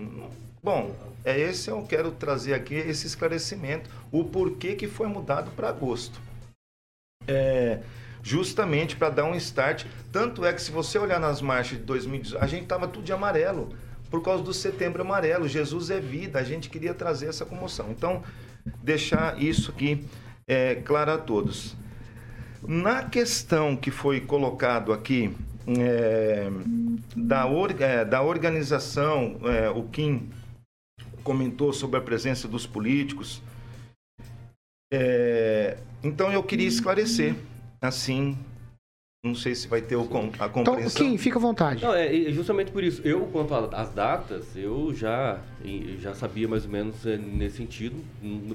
Bom, é esse eu quero trazer aqui esse esclarecimento, o porquê que foi mudado para agosto. É, justamente para dar um start. Tanto é que se você olhar nas marchas de 2018, a gente estava tudo de amarelo, por causa do setembro amarelo. Jesus é vida, a gente queria trazer essa comoção. Então, deixar isso aqui é, claro a todos. Na questão que foi colocado aqui é, da, or- é, da organização, é, o Kim comentou sobre a presença dos políticos. É, então eu queria esclarecer, assim, não sei se vai ter o a Então, compreensão. Kim, fica à vontade. Não, é justamente por isso. Eu, quanto às datas, eu já, já sabia mais ou menos é, nesse sentido.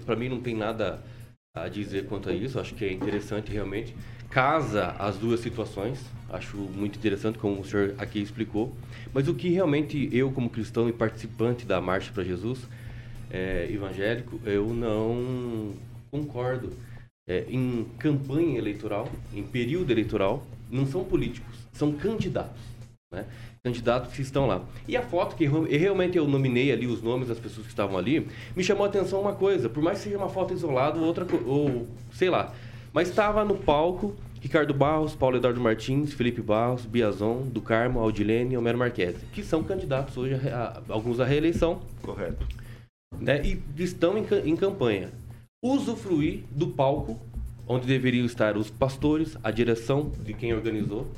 Para mim não tem nada a dizer quanto a isso. Acho que é interessante realmente. Casa as duas situações. Acho muito interessante, como o senhor aqui explicou. Mas o que realmente eu, como cristão e participante da Marcha para Jesus, é, evangélico, eu não concordo. É, em campanha eleitoral, em período eleitoral, não são políticos, são candidatos. Né? Candidatos que estão lá. E a foto que eu- realmente eu nominei ali os nomes das pessoas que estavam ali, me chamou a atenção uma coisa, por mais que seja uma foto isolada ou outra, ou sei lá, mas estava no palco Ricardo Barros, Paulo Eduardo Martins, Felipe Barros, Biazon, do Carmo, Aldilene e Homero Marques, que são candidatos hoje, a, a- alguns à reeleição. Correto. Né, e estão em, em campanha. Usufruir do palco, onde deveriam estar os pastores, a direção de quem organizou,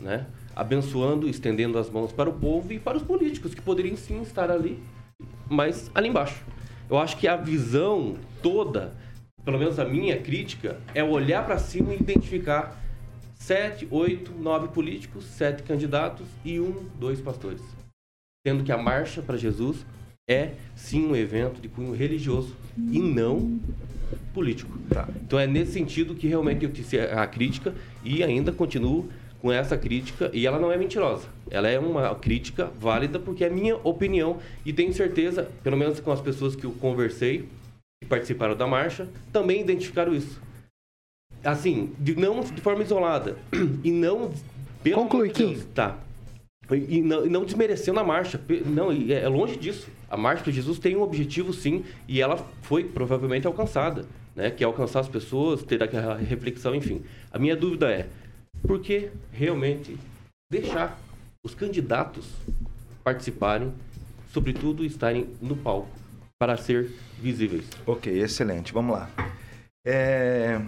né, abençoando, estendendo as mãos para o povo e para os políticos, que poderiam sim estar ali, mas ali embaixo. Eu acho que a visão toda, pelo menos a minha crítica, é olhar para cima e identificar sete, oito, nove políticos, sete candidatos e um, dois pastores. Sendo que a Marcha para Jesus é sim um evento de cunho religioso e não político. Então é nesse sentido que realmente eu disse a crítica e ainda continuo com essa crítica e ela não é mentirosa. Ela é uma crítica válida porque é minha opinião e tenho certeza, pelo menos com as pessoas que eu conversei que participaram da marcha, também identificaram isso. Assim, de não de forma isolada e não pelo Conclui, de Deus, tá. E não, e não desmerecendo a marcha. Não, e é longe disso. A marcha para Jesus tem um objetivo, sim, e ela foi provavelmente alcançada, né? Que é alcançar as pessoas, ter aquela reflexão, enfim. A minha dúvida é, por que realmente deixar os candidatos participarem, sobretudo estarem no palco, para ser visíveis? Ok, excelente. Vamos lá. É,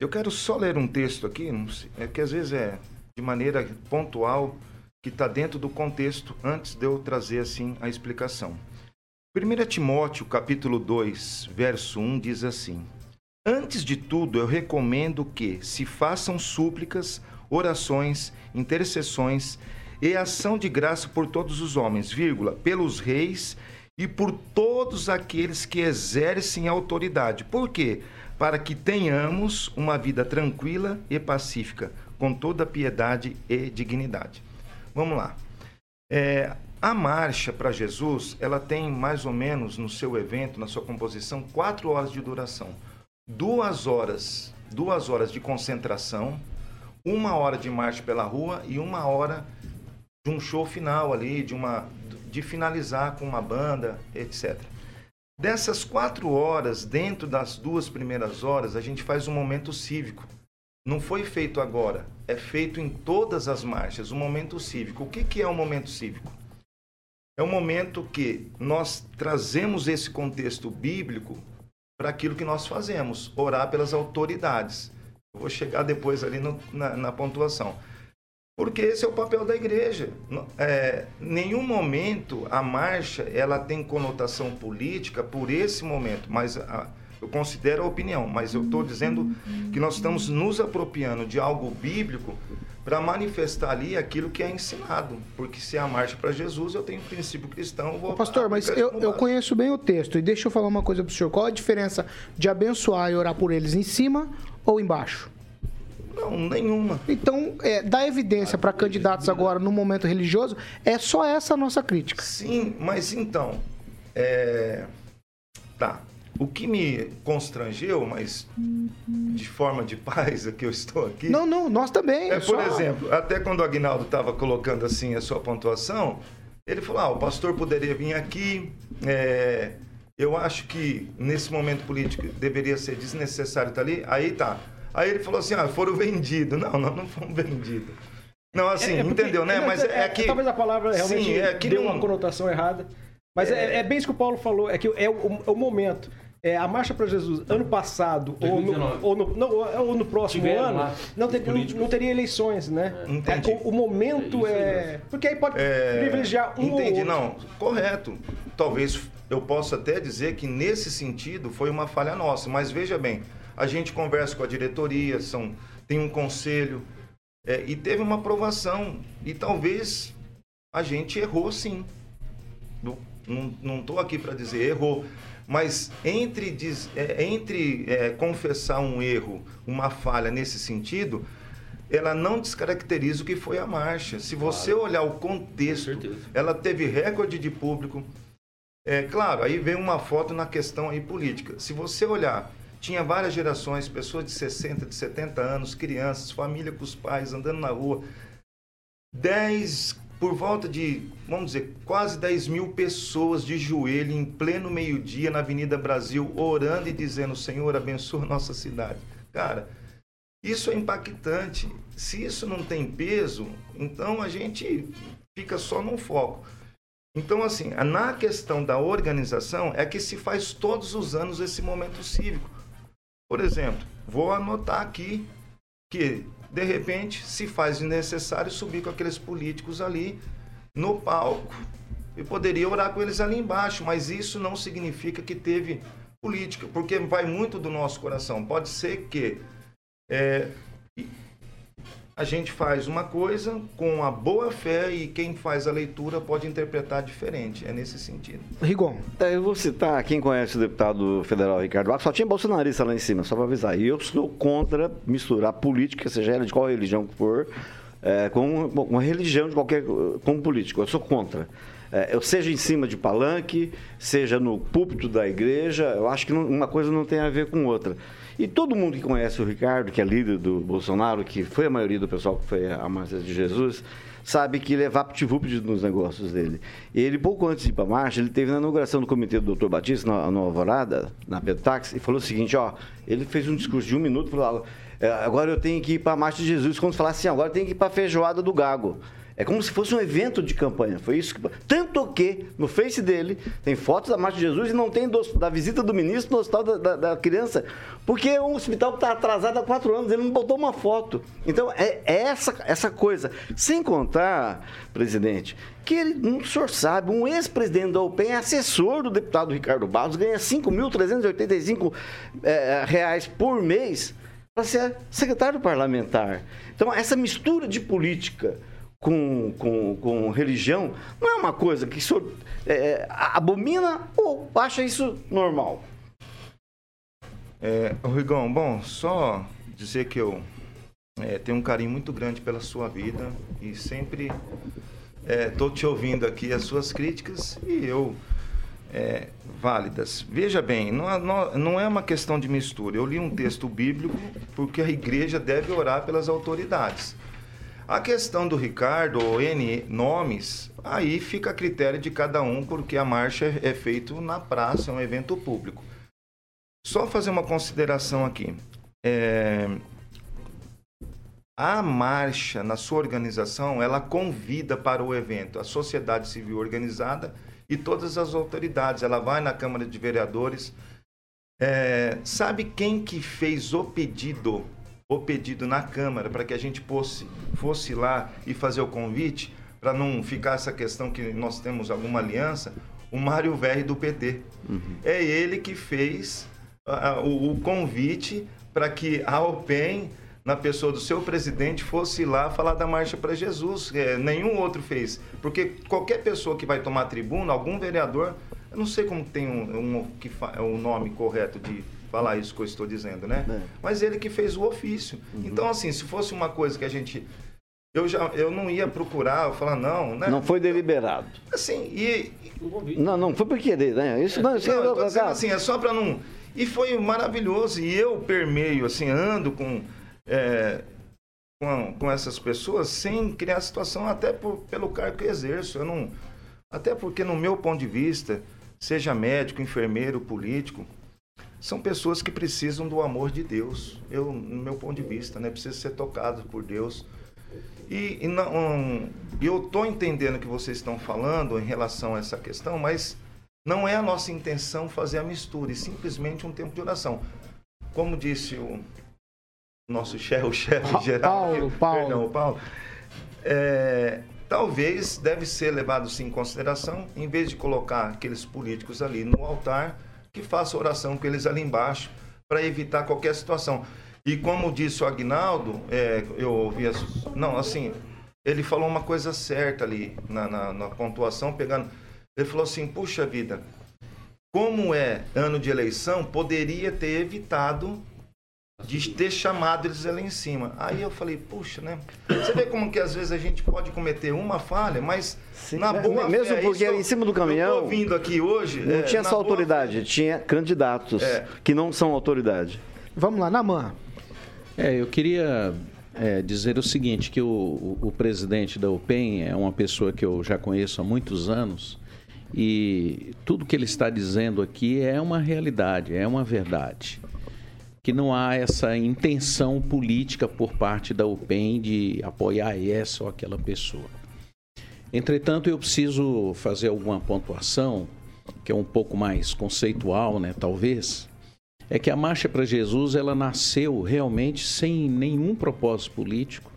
eu quero só ler um texto aqui, é que às vezes é de maneira pontual, que está dentro do contexto, antes de eu trazer assim a explicação. 1 Timóteo, capítulo 2, verso 1, diz assim: Antes de tudo, eu recomendo que se façam súplicas, orações, intercessões e ação de graça por todos os homens, vírgula, pelos reis e por todos aqueles que exercem autoridade. Por quê? Para que tenhamos uma vida tranquila e pacífica, com toda piedade e dignidade. Vamos lá. É, a marcha para Jesus, ela tem mais ou menos no seu evento, na sua composição, quatro horas de duração. Duas horas, duas horas de concentração, uma hora de marcha pela rua e uma hora de um show final ali, de uma de finalizar com uma banda, etc. Dessas quatro horas, dentro das duas primeiras horas, a gente faz um momento cívico. Não foi feito agora, é feito em todas as marchas, o momento cívico. O que, que é o momento cívico? É um momento que nós trazemos esse contexto bíblico para aquilo que nós fazemos, orar pelas autoridades. Eu vou chegar depois ali no- na, na pontuação. Porque esse é o papel da igreja. É, nenhum momento a marcha ela tem conotação política por esse momento, mas a- eu considero a opinião. Mas eu estou dizendo que nós estamos nos apropriando de algo bíblico para manifestar ali aquilo que é ensinado. Porque se é a marcha para Jesus, eu tenho princípio cristão. Vou Ô, pastor, mas eu, eu conheço bem o texto. E deixa eu falar uma coisa pro senhor. Qual a diferença de abençoar e orar por eles em cima ou embaixo? Não, nenhuma. Então, é, dá evidência para candidatos agora no momento religioso, é só essa a nossa crítica. Sim, mas então, é... tá. O que me constrangeu, mas de forma de paz é que eu estou aqui. Não, não, nós também. É, por só- exemplo, até quando o Agnaldo estava colocando assim a sua pontuação, ele falou: ah, o pastor poderia vir aqui. é, eu acho que nesse momento político deveria ser desnecessário estar ali. Aí tá. Aí ele falou assim: ah, foram vendidos. Não, nós não fomos vendidos. Não, assim, É- é porque- entendeu, né? é, Mas é, que. Talvez a palavra realmente Sim, é que deu não- uma conotação errada. Mas é... é bem isso que o Paulo falou, é que é o, é o momento. É, a Marcha para Jesus, ano passado, ou no, 2019. ou, no, não, ou no próximo Tiveram ano, lá não, ter- não, não teria eleições, né? Entendi. É, o, o momento É é. Porque aí pode É, privilegiar um Entendi, ou outro. não. Correto. Talvez eu possa até dizer que nesse sentido foi uma falha nossa, mas veja bem, a gente conversa com a diretoria, são, tem um conselho, é, e teve uma aprovação, e talvez a gente errou sim. Não- Não estou aqui para dizer errou, mas entre, diz- é, entre é, confessar um erro, uma falha nesse sentido, ela não descaracteriza o que foi a marcha. Se você olhar o contexto, ela teve recorde de público. É claro, aí vem uma foto na questão aí política. Se você olhar, tinha várias gerações, pessoas de 60, de 70 anos, crianças, família com os pais, andando na rua. 10, por volta de, vamos dizer, quase 10 mil pessoas de joelho em pleno meio-dia na Avenida Brasil, orando e dizendo: Senhor, abençoa nossa cidade. Cara, isso é impactante. Se isso não tem peso, então a gente fica só no foco. Então, assim, na questão da organização é que se faz todos os anos esse momento cívico. Por exemplo, vou anotar aqui que, de repente, se faz necessário subir com aqueles políticos ali no palco. Eu poderia orar com eles ali embaixo, mas isso não significa que teve política, porque vai muito do nosso coração. Pode ser que é, a gente faz uma coisa com a boa fé e quem faz a leitura pode interpretar diferente. É nesse sentido. Rigon. É, eu vou citar quem conhece o deputado federal Ricardo Alves, só tinha bolsonarista lá em cima, só para avisar. E eu sou contra misturar política, seja ela de qual religião que for, é, com uma religião de qualquer. com político. Eu sou contra. É, eu seja em cima de palanque, seja no púlpito da igreja, eu acho que não, uma coisa não tem a ver com outra. E todo mundo que conhece o Ricardo, que é líder do Bolsonaro, que foi a maioria do pessoal que foi a marcha de Jesus, sabe que ele é vapt-vupt nos negócios dele. Ele, pouco antes de ir para a marcha, ele teve na inauguração do comitê do Dr. Batista, na, na Alvorada, na Petax, e falou o seguinte, ó, ele fez um discurso de um minuto, falou, é, agora eu tenho que ir para a marcha de Jesus, quando falar assim, agora eu tenho que ir para a feijoada do Gago. É como se fosse um evento de campanha. Foi isso que. Tanto que no Face dele tem fotos da Marcha de Jesus e não tem do, da visita do ministro no hospital da, da, da criança. Porque é um hospital que está atrasado há quatro anos, ele não botou uma foto. Então é, é essa, essa coisa. Sem contar, presidente, que ele, o senhor sabe, um ex-presidente da UPEM é assessor do deputado Ricardo Barros, ganha R$ 5.385 é, reais por mês para ser secretário parlamentar. Então, essa mistura de política com, com, com religião não é uma coisa que o senhor é, abomina ou acha isso normal? É, Rigão, bom, só dizer que eu é, tenho um carinho muito grande pela sua vida e sempre estou é, te ouvindo aqui as suas críticas e eu é, válidas. Veja bem, não, não é uma questão de mistura. Eu li um texto bíblico porque a igreja deve orar pelas autoridades. A questão do Ricardo, ou N nomes, aí fica a critério de cada um, porque a marcha é feita na praça, é um evento público. Só fazer uma consideração aqui. É... A marcha, na sua organização, ela convida para o evento a sociedade civil organizada e todas as autoridades. Ela vai na Câmara de Vereadores. É... Sabe quem que fez o pedido o pedido na Câmara para que a gente fosse, fosse lá e fazer o convite, para não ficar essa questão que nós temos alguma aliança, o Mário Verri do PT. Uhum. É ele que fez uh, o, o, convite para que a OPEM, na pessoa do seu presidente, fosse lá falar da Marcha para Jesus. É, nenhum outro fez. Porque qualquer pessoa que vai tomar tribuna, algum vereador, eu não sei como tem um, um, que um nome correto de falar isso que eu estou dizendo, né? É. Mas ele que fez o ofício. Uhum. Então, assim, se fosse uma coisa que a gente. Eu, já, eu não ia procurar, eu falar, não, né? Não foi deliberado. Assim, e. Não, não foi por querer, né? Isso não, isso não, eu tô dizendo assim, é só para não. E foi maravilhoso. E eu permeio, assim, ando com. É, com, com essas pessoas sem criar situação, até por, pelo cargo que exerço. Eu não. Até porque, no meu ponto de vista, seja médico, enfermeiro, político, são pessoas que precisam do amor de Deus. Eu, no meu ponto de vista, né, precisa ser tocado por Deus. E, e não, um, eu estou entendendo o que vocês estão falando em relação a essa questão, mas não é a nossa intenção fazer a mistura, e simplesmente um tempo de oração. Como disse o nosso chefe, o chefe geral, Paulo, Paulo. Perdão, Paulo, é, talvez deve ser levado sim em consideração, em vez de colocar aqueles políticos ali no altar, que faça oração com eles ali embaixo para evitar qualquer situação. E como disse o Agnaldo, é, eu ouvi. As, não, assim, ele falou uma coisa certa ali na, na, na pontuação, pegando. Ele falou assim: puxa vida, como é ano de eleição, poderia ter evitado de ter chamado eles ali em cima. Aí eu falei, puxa, né? Você vê como que às vezes a gente pode cometer uma falha, mas na boa Mesmo fé, porque isso em cima do caminhão. Eu tô vindo aqui hoje. Não é, tinha só autoridade, tinha candidatos É. que não são autoridade. Vamos lá, Naman. É, eu queria é, dizer o seguinte, que o, o- o presidente da UPEN é uma pessoa que eu já conheço há muitos anos e tudo que ele está dizendo aqui é uma realidade, é uma verdade. Que não há essa intenção política por parte da UPEN de apoiar essa ou aquela pessoa. Entretanto, eu preciso fazer alguma pontuação, que é um pouco mais conceitual, né, talvez, é que a Marcha para Jesus ela nasceu realmente sem nenhum propósito político.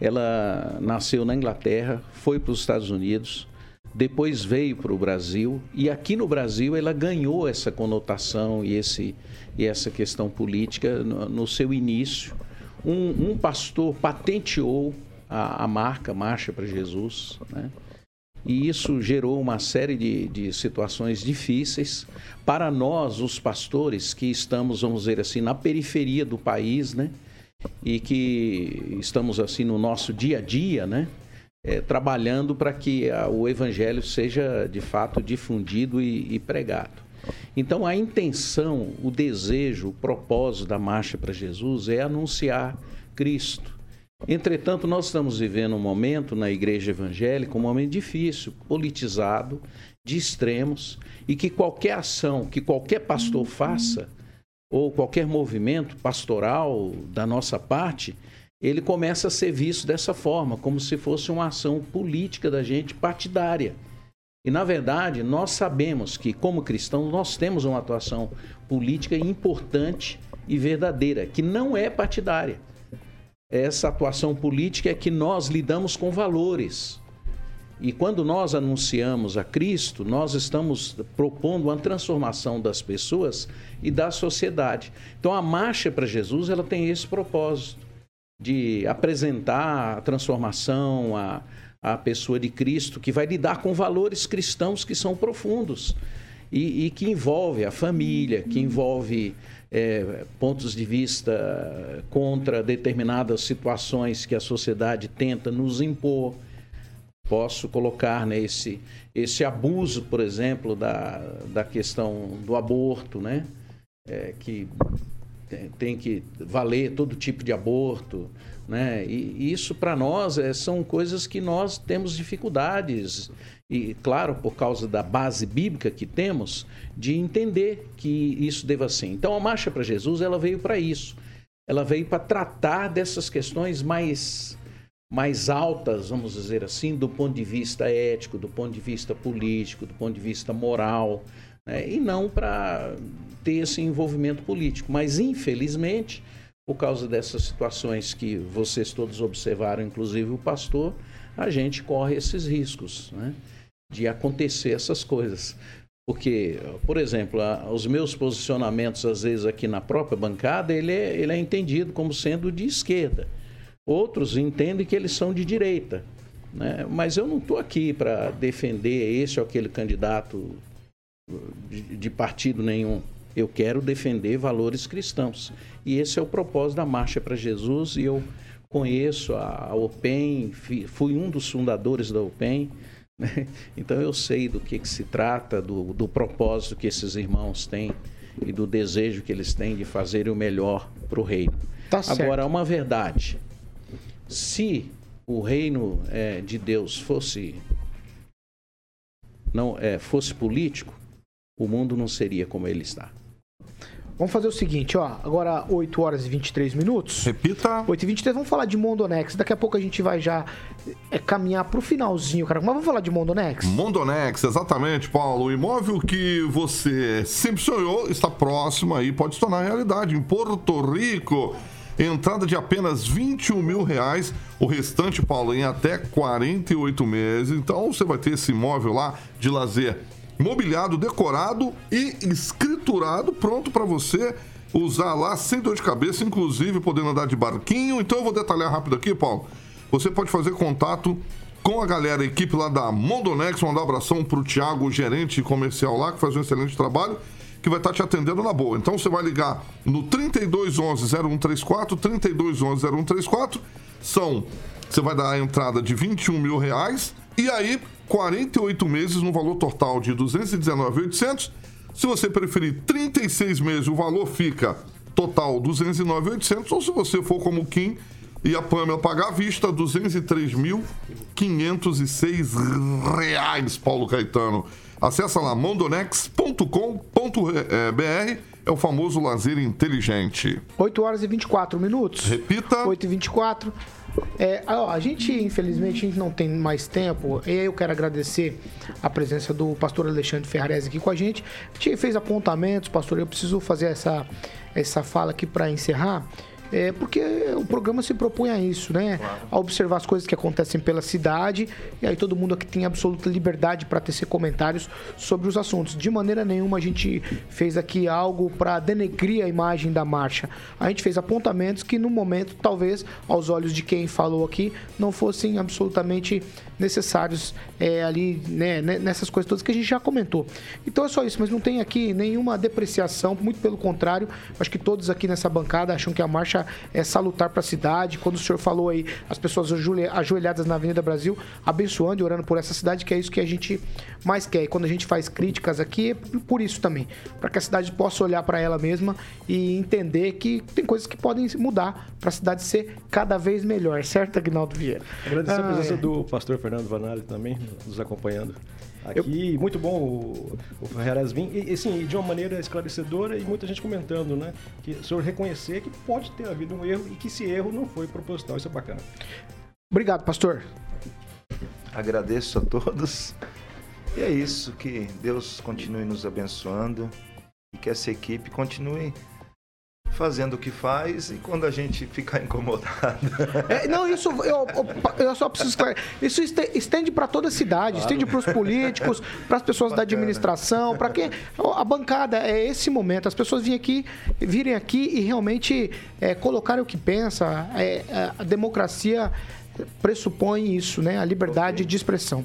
Ela nasceu na Inglaterra, foi para os Estados Unidos, depois veio para o Brasil e aqui no Brasil ela ganhou essa conotação e, esse, e essa questão política no, no seu início. Um, um pastor patenteou a, a marca Marcha para Jesus, né? E isso gerou uma série de, de situações difíceis para nós, os pastores, que estamos, vamos dizer assim, na periferia do país, né? E que estamos, assim, no nosso dia a dia, né? É, trabalhando para que a- o evangelho seja, de fato, difundido e, e pregado. Então, a intenção, o desejo, o propósito da Marcha para Jesus é anunciar Cristo. Entretanto, nós estamos vivendo um momento na igreja evangélica, um momento difícil, politizado, de extremos, e que qualquer ação que qualquer pastor faça, ou qualquer movimento pastoral da nossa parte, ele começa a ser visto dessa forma, como se fosse uma ação política da gente partidária. E, na verdade, nós sabemos que, como cristãos, nós temos uma atuação política importante e verdadeira, que não é partidária essa atuação política é que nós lidamos com valores. E quando nós anunciamos a Cristo, nós estamos propondo uma transformação das pessoas e da sociedade. Então a marcha para Jesus, ela tem esse propósito de apresentar a transformação, a, a pessoa de Cristo, que vai lidar com valores cristãos que são profundos e, e que envolve a família, que envolve é, pontos de vista contra determinadas situações que a sociedade tenta nos impor. Posso colocar né, esse, esse abuso, por exemplo, da, da questão do aborto, né? É, que tem- que valer todo tipo de aborto, né? E isso para nós é, são coisas que nós temos dificuldades e claro por causa da base bíblica que temos de entender que isso deva ser. Então a marcha para Jesus ela veio para isso. Ela veio para tratar dessas questões mais mais altas, vamos dizer assim, do ponto de vista ético, do ponto de vista político, do ponto de vista moral, né? e não para ter esse envolvimento político. Mas, infelizmente, por causa dessas situações que vocês todos observaram, inclusive o pastor, a gente corre esses riscos né? de acontecer essas coisas. Porque, por exemplo, os meus posicionamentos, às vezes, aqui na própria bancada, ele é, ele é entendido como sendo de esquerda. Outros entendem que eles são de direita. Né? Mas eu não estou aqui para defender esse ou aquele candidato de, de partido nenhum. Eu quero defender valores cristãos. E esse é o propósito da Marcha para Jesus. E eu conheço a, a OPEN, fui um dos fundadores da OPEN. né? Então eu sei do que, que se trata, do, do propósito que esses irmãos têm e do desejo que eles têm de fazerem o melhor para o reino. Tá. Agora, uma verdade. Se o reino eh, de Deus fosse não é, fosse político, o mundo não seria como ele está. Vamos fazer o seguinte, ó. Agora 8 horas e 23 minutos. Repita. 8 e 23, vamos falar de Mondonex. Daqui a pouco a gente vai já é, caminhar pro finalzinho, cara. Mas vamos falar de Mondonex? Mondonex, exatamente, Paulo. O imóvel que você sempre sonhou está próximo aí, pode se tornar realidade. Em Porto Rico, entrada de apenas 21 mil reais, o restante, Paulo, em até 48 meses. Então você vai ter esse imóvel lá de lazer mobiliado, decorado e escriturado, pronto para você usar lá sem dor de cabeça, inclusive podendo andar de barquinho. Então eu vou detalhar rápido aqui, Paulo. Você pode fazer contato com a galera, a equipe lá da Mondonex. Mandar um abração pro Thiago, gerente comercial lá, que faz um excelente trabalho. que vai estar te atendendo na boa. Então você vai ligar no 3211 0134, 3211 0134. São, você vai dar a entrada de 21 mil reais e aí 48 meses no valor total de 219,800. Se você preferir 36 meses, o valor fica total 209,800. Ou se você for como Kim e a Pamela pagar à vista, 203.506 reais, Paulo Caetano. Acesse lá mondonex.com.br, é o famoso lazer inteligente. 8 horas e 24 minutos. Repita. 8 e 24. É, ó, a gente, infelizmente, a gente não tem mais tempo. E eu quero agradecer a presença do pastor Alexandre Ferrarese aqui com a gente. A gente fez apontamentos, pastor. Eu preciso fazer essa, essa fala aqui para encerrar. É, porque o programa se propõe a isso, né? A observar as coisas que acontecem pela cidade e aí todo mundo aqui tem absoluta liberdade para tecer comentários sobre os assuntos. De maneira nenhuma a gente fez aqui algo para denegrir a imagem da marcha. A gente fez apontamentos que no momento, talvez, aos olhos de quem falou aqui, não fossem absolutamente necessários é, ali, né, nessas coisas todas que a gente já comentou. Então é só isso, mas não tem aqui nenhuma depreciação, muito pelo contrário, acho que todos aqui nessa bancada acham que a marcha é salutar para a cidade. Quando o senhor falou aí, as pessoas ajoelhadas na Avenida Brasil, abençoando e orando por essa cidade, que é isso que a gente mais quer. E quando a gente faz críticas aqui, é por isso também, para que a cidade possa olhar para ela mesma e entender que tem coisas que podem mudar para a cidade ser cada vez melhor, certo, Agnaldo Vieira? Agradecer ah, a presença é. do pastor Fernando Vanali também, nos acompanhando aqui. Eu... Muito bom o, o Ferreras vir. E, assim, de uma maneira esclarecedora e muita gente comentando, né? Que o senhor reconhecer que pode ter havido um erro e que esse erro não foi proposital. Isso é bacana. Obrigado, pastor. Agradeço a todos. E é isso, que Deus continue nos abençoando e que essa equipe continue fazendo o que faz e quando a gente ficar incomodado. É, não, isso eu, eu só preciso Isso estende para toda a cidade, claro. estende para os políticos, para as pessoas Bacana. da administração, para quem. A bancada é esse momento. As pessoas virem aqui, virem aqui e realmente é, colocarem o que pensa. É, a democracia pressupõe isso, né? A liberdade okay. de expressão.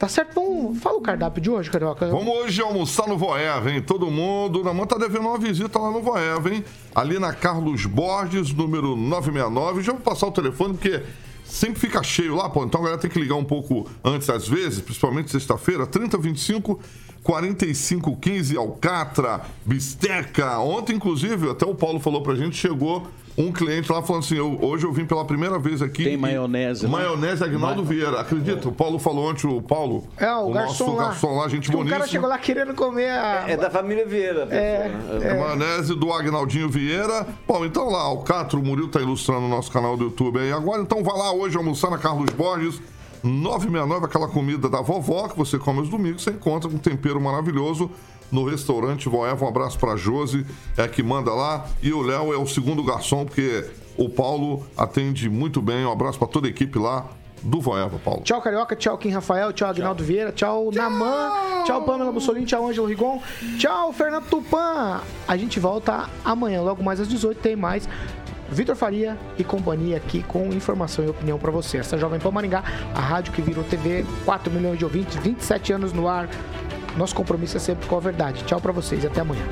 Tá certo? Vamos, fala o cardápio de hoje, Carioca. Vamos hoje almoçar no Voeva, hein? Todo mundo. Na mão tá devendo uma visita lá no Voeva, hein? Ali na Carlos Borges, número 969. Já vou passar o telefone, porque sempre fica cheio lá, pô. Então a galera tem que ligar um pouco antes às vezes, principalmente sexta-feira, 3025 4515 Alcatra, Bisteca. Ontem, inclusive, até o Paulo falou pra gente, chegou um cliente lá falando assim: eu, hoje eu vim pela primeira vez aqui. Tem maionese. Né? Maionese Agnaldo Ma... Vieira. Acredita? O Paulo falou ontem, o Paulo. É, o, o garçom nosso lá. garçom lá, gente bonita. O cara chegou lá querendo comer a. É, é da família Vieira. É, é. é. Maionese do Agnaldinho Vieira. Bom, então lá, o Catro, o Murilo tá ilustrando o nosso canal do YouTube aí agora. Então vai lá hoje almoçar na Carlos Borges. 969, aquela comida da vovó que você come aos domingos, você encontra com um tempero maravilhoso no restaurante Voeva. Um abraço para Josi, é que manda lá. E o Léo é o segundo garçom, porque o Paulo atende muito bem. Um abraço para toda a equipe lá do Voeva, Paulo. Tchau, Carioca. Tchau, Kim Rafael. Tchau, Agnaldo Vieira. Tchau, tchau, Naman. Tchau, Pamela Bussolini. Tchau, Ângelo Rigon. Tchau, Fernando Tupan. A gente volta amanhã, logo mais às 18 tem mais. Vitor Faria e companhia aqui com informação e opinião para você. Essa Jovem Pan Maringá, a rádio que virou TV, 4 milhões de ouvintes, 27 anos no ar. Nosso compromisso é sempre com a verdade. Tchau para vocês e até amanhã.